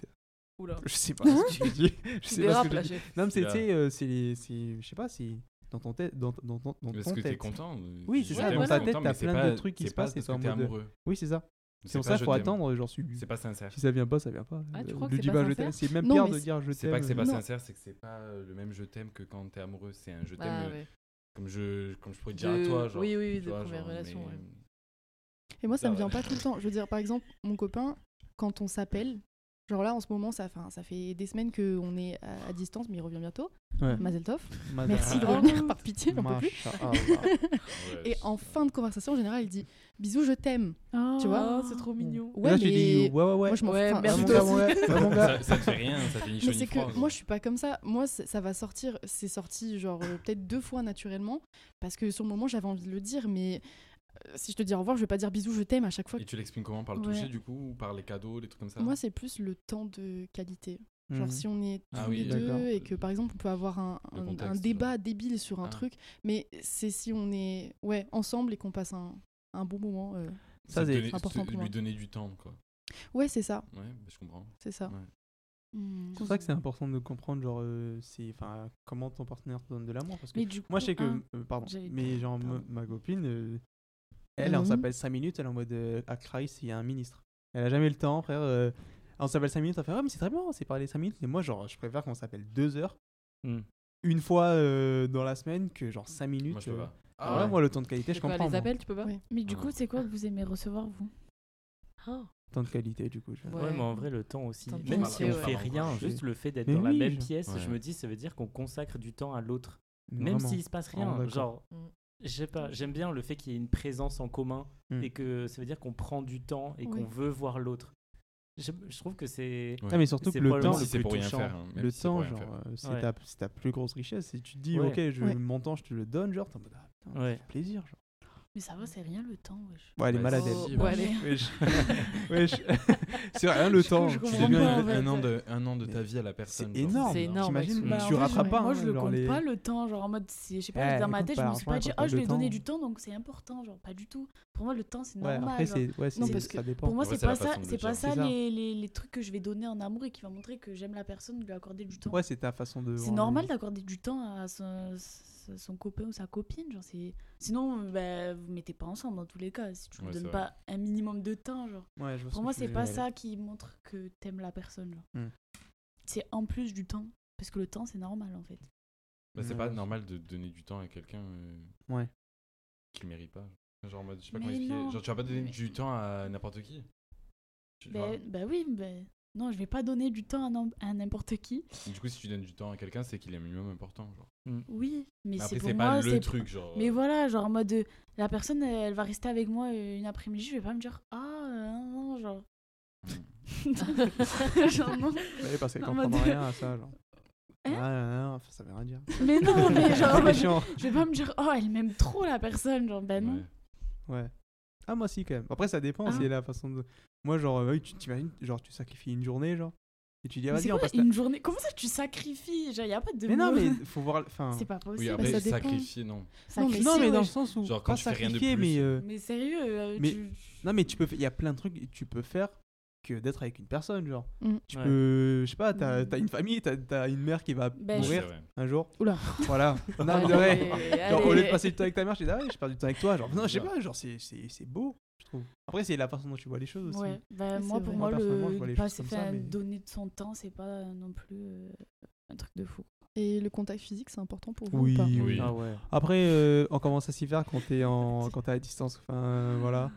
Oula. Je sais pas ce que je dis. Je sais pas ce que je dis. Non, mais c'est, euh, c'est c'est- Je sais pas, c'est. Dans ton tête. Dans, dans, dans, dans Est-ce ton que t'es tête. content euh, Oui, c'est ça, t'aime, dans ta tête, content, t'as mais c'est plein pas- de trucs qui c'est se pas passent et parce t'es en que t'es mode- amoureux. Oui, c'est ça. C'est pour pas ça je qu'il faut t'aime. attendre. Genre, si, C'est pas sincère. si ça vient pas, ça vient pas. Ah, tu Euh, crois que le c'est dis pas pas je sincère t'aime. C'est même Non, pire mais de c'est- dire je C'est pas que c'est t'aime. pas Non. sincère, c'est que c'est pas euh, le même je t'aime que quand t'es amoureux. C'est un je t'aime Ah, euh, ouais. comme je comme je pourrais dire De- à toi, genre. oui, oui, tu de vois, première genre, relation, mais- ouais. Et moi, ça me vient ouais. pas tout le temps. Je veux dire, par exemple, mon copain, quand on s'appelle, genre là, en ce moment, ça, enfin, ça fait des semaines qu'on est à, à distance, mais il revient bientôt. Ouais. Mazel tov. Madame- Merci de Ah, revenir par pitié, j'en peux plus. Ouais, Et en fin de conversation, en général, il dit bisous, je t'aime. Tu Ah, c'est trop mignon. Ouais, là, tu mais dis ouais, ouais, ouais. moi, je m'en Ouais, merci. Ça, ça te fait rien, ça fait ni chaud c'est que moi, je suis pas comme ça. Moi, ça va sortir. C'est sorti genre euh, peut-être deux fois naturellement parce que sur le moment, j'avais envie de le dire, mais si je te dis au revoir, je vais pas dire bisous, je t'aime à chaque fois. Et tu l'exprimes comment Par le Ouais. toucher, du coup Ou par les cadeaux, les trucs comme ça Moi, c'est plus le temps de qualité. Genre Mhm. si on est tous Ah les oui, d'accord. deux et que par exemple on peut avoir un, Le un- contexte, un genre. débat débile sur un Ah. truc, mais c'est si on est ouais ensemble et qu'on passe un, un bon moment. euh. Ça, c'est important pour moi. Lui donner du temps, quoi. Ouais, c'est ça, Ouais, bah, je comprends. c'est ça. Ouais. Hmm. C'est pour ça que c'est important de comprendre genre euh, c'est enfin comment ton partenaire te donne de l'amour parce que Mais du moi je sais que coup, euh, pardon mais genre pardon. ma copine Elle, on Mhm. s'appelle 5 minutes, elle est en mode euh, à Christ, il y a un ministre. Elle a jamais le temps, frère. euh, on s'appelle 5 minutes, elle fait, ouais, mais c'est très bien, on s'est parlé 5 minutes. Mais moi, genre, je préfère qu'on s'appelle 2 heures, Hmm. une fois euh, dans la semaine, que genre 5 minutes. Moi, je peux euh, pas. Ah ouais, moi, le temps de qualité, je C'est comprends. les moi. appels, tu peux pas Ouais. Mais du coup, c'est quoi que vous aimez recevoir, vous? Temps de qualité, du coup. je- Ouais. Ouais, mais en vrai, le temps aussi. Temps Même si on fait rien, juste le fait d'être dans la même je- pièce, Ouais. je me dis, ça veut dire qu'on consacre du temps à l'autre. Même s'il se passe rien. Genre, Mm. Je sais pas, j'aime bien le fait qu'il y ait une présence en commun Mm. et que ça veut dire qu'on prend du temps et Oui. qu'on veut voir l'autre. Je, je trouve que c'est. Ouais. Ah, mais surtout que le temps, si le c'est plus pour rien touchant. faire. hein, le si temps, rien euh, c'est Ouais. ta, plus grosse richesse. Si tu te dis, Ouais. ok, je, Ouais. mon temps, je te le donne, genre, t'es en mode, ah, putain, plaisir. Genre. Mais ça va, c'est rien le temps, wesh. Ouais, elle est Ouais, malade, si, elle. si, Oh, bah, ouais, allez. Wesh. Wesh. c'est rien le temps. je Tu pas, un, en fait. un an de, un an de ta vie à la C'est personne. genre, énorme. C'est énorme, T'imagines, Bah, tu je- pas. Moi, je le compte les- pas le temps. Genre en mode, c'est- je sais pas, Eh, dans ma tête, pas je me suis pas dit, ah, pas je vais donner du temps, donc c'est important. Genre, pas du tout. Pour moi, le temps, c'est Ouais, normal. c'est, c'est, Non, parce que. Pour moi, c'est c'est pas ça, c'est pas ça C'est les, trucs que je vais donner en amour et qui va montrer que j'aime la personne, de lui accorder du temps. Ouais, c'est ta façon de. C'est normal d'accorder du temps à son, copain ou sa copine. Genre c'est... Sinon, bah, vous mettez pas ensemble dans tous les cas. Si tu ne Ouais, donnes c'est pas un minimum de temps, genre. Ouais, je Pour moi, c'est pas ça qui montre que t'aimes la personne. Genre. Hmm. C'est en plus du temps. Parce que le temps, c'est normal en fait. Bah, c'est Ouais, pas normal de donner du temps à quelqu'un euh, Ouais. qui mérite pas. Genre, en mode, je sais pas comment expliquer. Genre, tu vas pas donner Mais- du temps à n'importe qui. Ben, bah oui, ben non, je vais pas donner du temps à, n'im- à n'importe qui. Du coup, si tu donnes du temps à quelqu'un, c'est qu'il est minimum important. Genre. Oui, mais Mais c'est après, pour c'est moi. pas c'est le pour- truc, genre. Mais voilà, genre en mode euh, la personne elle, elle va rester avec moi euh, une après-midi, je vais pas me dire ah euh, non, non, genre. genre non. Ouais, parce qu'elle En comprend mode- rien à ça, genre. Hein ah, non, non, ça veut rien dire. Mais non, mais genre je vais pas me dire oh elle m'aime trop la personne, genre ben non. Ouais. Ouais. Ah, moi aussi, quand même. Après, ça dépend, Ah. c'est la façon de. Moi, genre, euh, oui, tu t'imagines, genre, tu sacrifies une journée, genre. Et tu dis, ah, Mais c'est vas-y, on passe. la- une journée? Comment ça tu sacrifies? Genre y a pas de Mais non, mais faut voir. Enfin. c'est pas possible. Oui, ça après, dépend. sacrifier, non. Sacrifier, Non, mais dans le sens où. Genre, quand pas tu fais rien de plus. mais. euh, Mais sérieux, euh, Mais- tu- Non, mais tu peux. Il y a plein de trucs que tu peux faire que d'être avec une personne, genre. Mm. Tu Ouais. peux. Je sais pas, t'as Mm. t'as une famille, t'as as une mère qui va Ben, mourir un jour. Oula. Voilà. Non, mais Allez, de vrai. Genre, au lieu de allez. passer du temps avec ta mère, je dis, ah ouais, je perds du temps avec toi. Genre, non, je sais Ouais. pas, genre, c'est- c'est c'est beau, je trouve. Après, c'est la façon dont tu vois les choses aussi. Ouais, bah, Ouais, moi pour vrai. moi, le vois les passer, choses comme ça, enfin, mais- donner de son temps, c'est pas non plus euh, un truc de fou. Et le contact physique, c'est important pour vous Oui, ou pas? oui. Oui. Ah ouais. Après, euh, on commence à s'y faire quand t'es en... quand t'es à distance. Enfin, euh, voilà.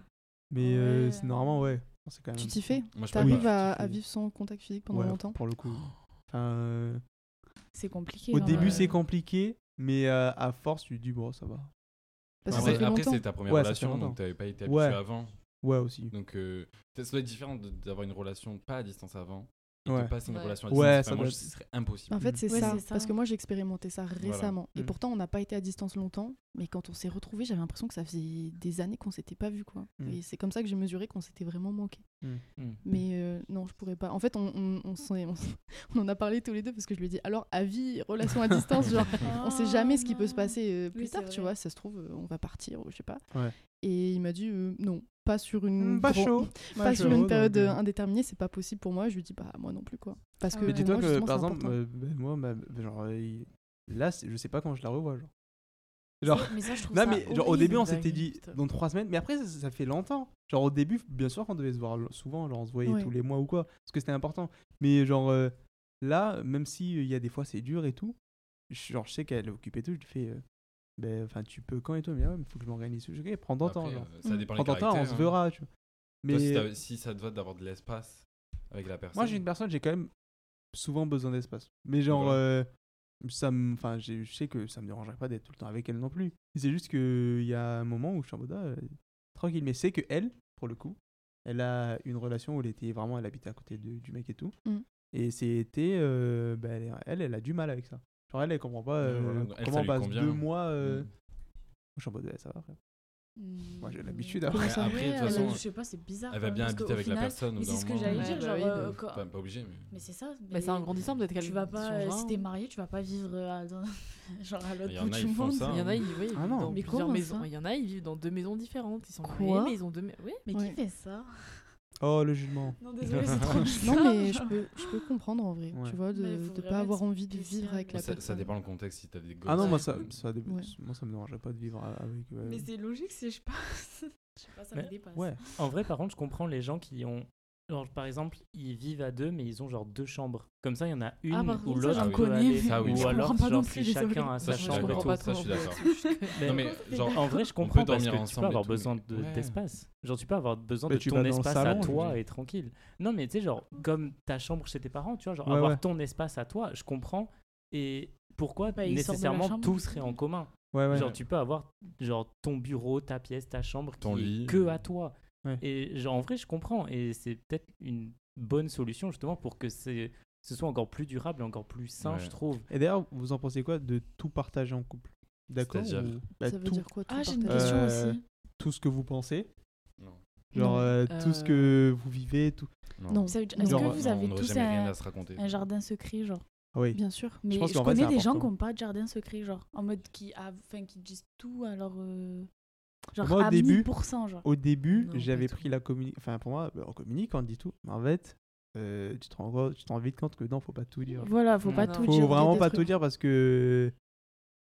Mais euh, Ouais. c'est normalement, ouais. C'est quand même Tu t'y fais Moi, je peux T'arrives pas. à, à vivre sans contact physique pendant Ouais, longtemps Pour le coup. Enfin, euh, C'est compliqué. au genre, début, euh, c'est compliqué, mais euh, à force, tu te dis, bon, ça va. Parce que Après, après, c'est ta première Ouais, relation, donc t'avais pas été habitué Ouais. avant. Ouais, aussi. Donc, euh, ça doit être différent d'avoir une relation pas à distance avant. Et Ouais. de passer une Ouais. relation à Ouais, distance. ça Enfin, moi, être- ce serait impossible. En fait, c'est Ouais, ça, c'est ça. Parce que moi, j'ai expérimenté ça récemment. Et Mm. pourtant, on n'a pas été à distance longtemps. Mais quand on s'est retrouvés, j'avais l'impression que ça faisait des années qu'on s'était pas vus. Quoi. Mm. Et c'est comme ça que j'ai mesuré qu'on s'était vraiment manqué. Mm. Mais euh, non, je pourrais pas. En fait, on, on, on s'en est- on s- on en a parlé tous les deux parce que je lui ai dit alors, avis, relation à distance, genre, on sait jamais ce qui peut se non. passer euh, plus Oui, tard, tu vois. Si ça se trouve, euh, on va partir, ou je sais pas. Ouais. Et il m'a dit euh, non, pas sur une, Mm, Pas gro- chaud. pas Pas sur une période donc, euh, euh, indéterminée, c'est pas possible pour moi. Je lui dis bah moi non plus quoi. Parce Ah que. Mais dis-toi que, par exemple, euh, moi, ma- genre, il- là, je sais pas quand je la revois, genre. Genre, Mais ça, je trouve non, ça mais genre, au début, on s'était dit dans trois semaines, mais après, ça, ça fait longtemps. Genre, au début, bien sûr qu'on devait se voir souvent, genre, on se voyait Ouais. tous les mois ou quoi, parce que c'était important. Mais genre, euh, là, même s'il il y a des fois c'est dur et tout, je- genre, je sais qu'elle est occupée et tout, je lui fais, euh, ben, enfin, tu peux quand et tout, mais ouais, mais faut que je m'organise. Ok, prends ton temps, genre. euh, ça dépend Prends ton temps, on se hein. verra, tu vois. Toi, si, Mais si ça te va d'avoir de l'espace avec la personne. moi, j'ai une personne, j'ai quand même souvent besoin d'espace. Mais genre, euh, ça me, enfin, j'ai- je sais que ça me dérangerait pas d'être tout le temps avec elle non plus. C'est juste que il y a un moment où je suis en mode ah, euh, tranquille. Mais c'est que elle, pour le coup, elle a une relation où elle était vraiment, elle habitait à côté de- du mec et tout. Mm. Et c'était, euh, elle, elle, elle a du mal avec ça. Genre elle, elle comprend pas euh. Elle, comment on passe convient. deux mois. euh, Mm. Je suis en mode ça va. Frère. Mm. Moi, j'ai l'habitude, hein. Après, ça après, de toute façon, je sais pas, c'est bizarre. elle va bien habiter avec la final- personne. Mais bout c'est ce que j'allais dire, bah genre. oui, euh, quand- Enfin, pas obligé, mais. Mais c'est ça. Bah, mais c'est ingrandissant d'être Tu vas pas, euh, si t'es marié, tu vas pas vivre à, dans- genre à l'autre en bout du monde. ça. Il y en a, ils, oui, ils Ah vivent non. dans Mais plusieurs comment maisons. ça Il y en a, ils vivent dans deux maisons différentes. Ils sont Quoi mariés, mais ils ont deux. mais- Oui. Mais qui fait ça? Oh, le jugement. Non, désolé, c'est trop Non, mais je peux, je peux comprendre en vrai, Ouais. tu vois, de ne pas avoir envie de vivre avec la ça, ça personne. dépend le contexte si t'as des gosses. Ah non, moi ça, ça, dé- Ouais. moi ça me dérangerait pas de vivre avec. euh, Mais c'est logique si je passe. Je sais pas, ça Mais- me dépasse. Ouais. En vrai, par contre, je comprends les gens qui ont. Genre, par exemple, ils vivent à deux, mais ils ont genre deux chambres. Comme ça, il y en a une Ah, ça, l'autre j'en peut connais, aller. mais Ça, oui. Ou je alors, genre, plus, si chacun a Ça, sa chambre et tout. Ça, je suis d'accord. Mais Non, mais genre, en vrai, je peut comprends parce que tu peux avoir tout, besoin de- Ouais. d'espace. Genre, tu peux avoir besoin Mais de ton espace salon, à toi et tranquille. Non, mais tu sais, genre, comme ta chambre chez tes parents, tu vois, genre, Ouais, avoir ouais. ton espace à toi, je comprends. Et pourquoi Bah, nécessairement tout serait en commun? Genre, tu peux avoir genre ton bureau, ta pièce, ta chambre qui est que à toi. Ouais. Et genre, en vrai, je comprends. Et c'est peut-être une bonne solution justement pour que c'est- ce soit encore plus durable et encore plus sain, Ouais. je trouve. Et d'ailleurs, vous en pensez quoi de tout partager en couple? D'accord ou- bah, Ça veut tout, dire quoi tout Ah, j'ai une partager? question Euh, aussi. tout ce que vous pensez Non. Genre Non. euh, tout ce que vous vivez, tout. Non. Ça Non. Est-ce que euh, vous Non, avez on n'aurait tous un, à se raconter. un jardin secret, genre? Ah oui. Bien sûr. Mais pense je, vrai, connais des gens qui n'ont pas de jardin secret, genre en mode qui, a- enfin, qui disent tout à leur. Euh, Genre Moi, au à début- 1000%, genre. Au début, pas j'avais pris la communication. Enfin, pour moi, on communique, on dit tout. Mais en fait, euh, tu, te rends, tu te rends vite compte que non, faut pas tout dire. Voilà, faut pas Non. tout Faut dire. a vraiment pas trucs- tout dire parce que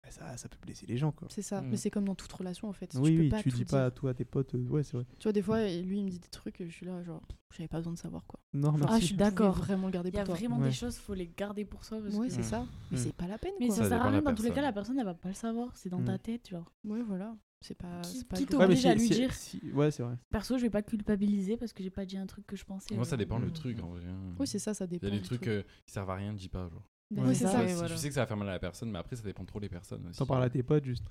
bah, ça, ça peut blesser les gens, quoi. C'est ça. Mm. Mais c'est comme dans toute relation en fait. oui, tu peux oui, pas tu tout dis dire. pas tout à tes potes. euh, ouais, c'est vrai. Tu vois, des fois, lui, il me dit des trucs, et je suis là, genre, j'avais pas besoin de savoir quoi. Non, merci. Ah, je suis d'accord. vraiment le garder Il y a pour toi. vraiment Ouais. des choses, faut les garder pour soi. Parce Ouais, que... c'est ça. Mais Mm. c'est pas la peine Mais quoi. ça, Ça sert à rien. Dans tous les cas, la personne, elle va pas le savoir. C'est dans Mm. ta tête, genre. Ouais, voilà. C'est pas. Qui- pas qui t'oblige à lui si- dire si- Ouais, c'est vrai. Perso, je vais pas culpabiliser parce que j'ai pas dit un truc que je pensais. Moi, ça genre. dépend le Mm. truc en vrai. hein. Oui, c'est ça, ça Il dépend. y a des trucs truc. euh, qui servent à rien, dis pas. Genre. Ben, Ouais, c'est ça. ça. Ouais, Si voilà. Tu sais que ça va faire mal à la personne, mais après, ça dépend trop des personnes aussi. T'en parles à tes potes, juste.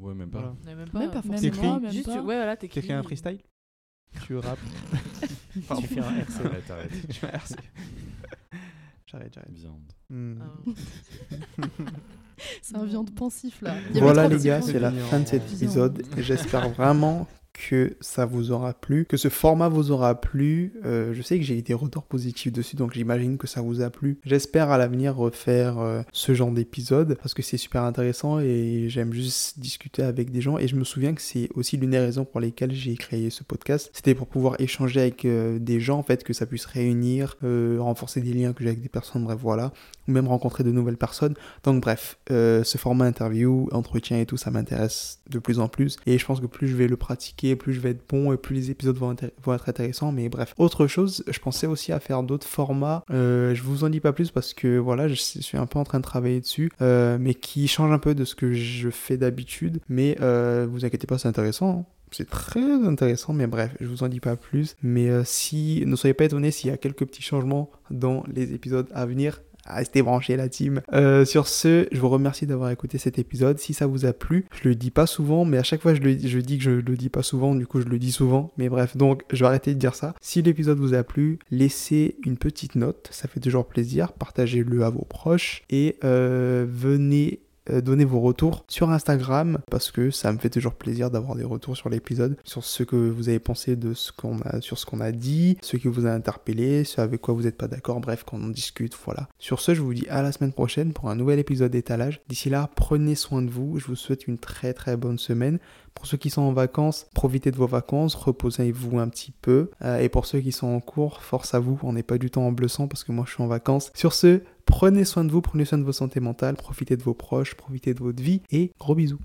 Ouais, même pas. Voilà. Ouais, même pas. Même pas forcément. Même Juste, pas. ouais, voilà, t'écris. T'écris un freestyle? Tu rappes. Tu fais un RC. Arrête, arrête. Tu fais un RC. J'arrête, j'arrête. Viande. Ah. C'est un viande pensif là. Il Voilà les gars, c'est la fin de cet épisode. J'espère vraiment que ça vous aura plu, que ce format vous aura plu. Euh, je sais que j'ai eu des retours positifs dessus, donc j'imagine que ça vous a plu. J'espère à l'avenir refaire euh, ce genre d'épisode parce que c'est super intéressant et j'aime juste discuter avec des gens. Et je me souviens que c'est aussi l'une des raisons pour lesquelles j'ai créé ce podcast. C'était pour pouvoir échanger avec euh, des gens, en fait, que ça puisse réunir, renforcer des liens que j'ai avec des personnes, bref, voilà, ou même rencontrer de nouvelles personnes. Donc bref, euh, ce format interview, entretien et tout, ça m'intéresse de plus en plus. Et je pense que plus je vais le pratiquer, plus je vais être bon et plus les épisodes vont, être intéressants. Mais bref, autre chose, je pensais aussi à faire d'autres formats. Euh, je vous en dis pas plus parce que voilà, je suis un peu en train de travailler dessus, euh, mais qui change un peu de ce que je fais d'habitude. Mais vous inquiétez pas, c'est intéressant. hein. C'est très intéressant, mais bref, je vous en dis pas plus. Mais si, ne soyez pas étonnés s'il y a quelques petits changements dans les épisodes à venir. Restez branchés la team. Euh, sur ce, je vous remercie d'avoir écouté cet épisode. Si ça vous a plu, je le dis pas souvent, mais à chaque fois je, le, je dis que je le dis pas souvent, du coup je le dis souvent. Mais bref, donc je vais arrêter de dire ça. Si l'épisode vous a plu, laissez une petite note, ça fait toujours plaisir. Partagez-le à vos proches et euh, venez donner vos retours sur Instagram parce que ça me fait toujours plaisir d'avoir des retours sur l'épisode, sur ce que vous avez pensé de ce qu'on a, sur ce qu'on a dit, ce qui vous a interpellé, ce avec quoi vous n'êtes pas d'accord, bref, qu'on en discute, voilà. Sur ce, je vous dis à la semaine prochaine pour un nouvel épisode d'étalage. D'ici là, prenez soin de vous, je vous souhaite une très très bonne semaine. Pour ceux qui sont en vacances, profitez de vos vacances, reposez-vous un petit peu. Euh, et pour ceux qui sont en cours, force à vous, on n'est pas du tout en bleu sang parce que moi je suis en vacances. Sur ce, prenez soin de vous, prenez soin de votre santé mentale, profitez de vos proches, profitez de votre vie et gros bisous.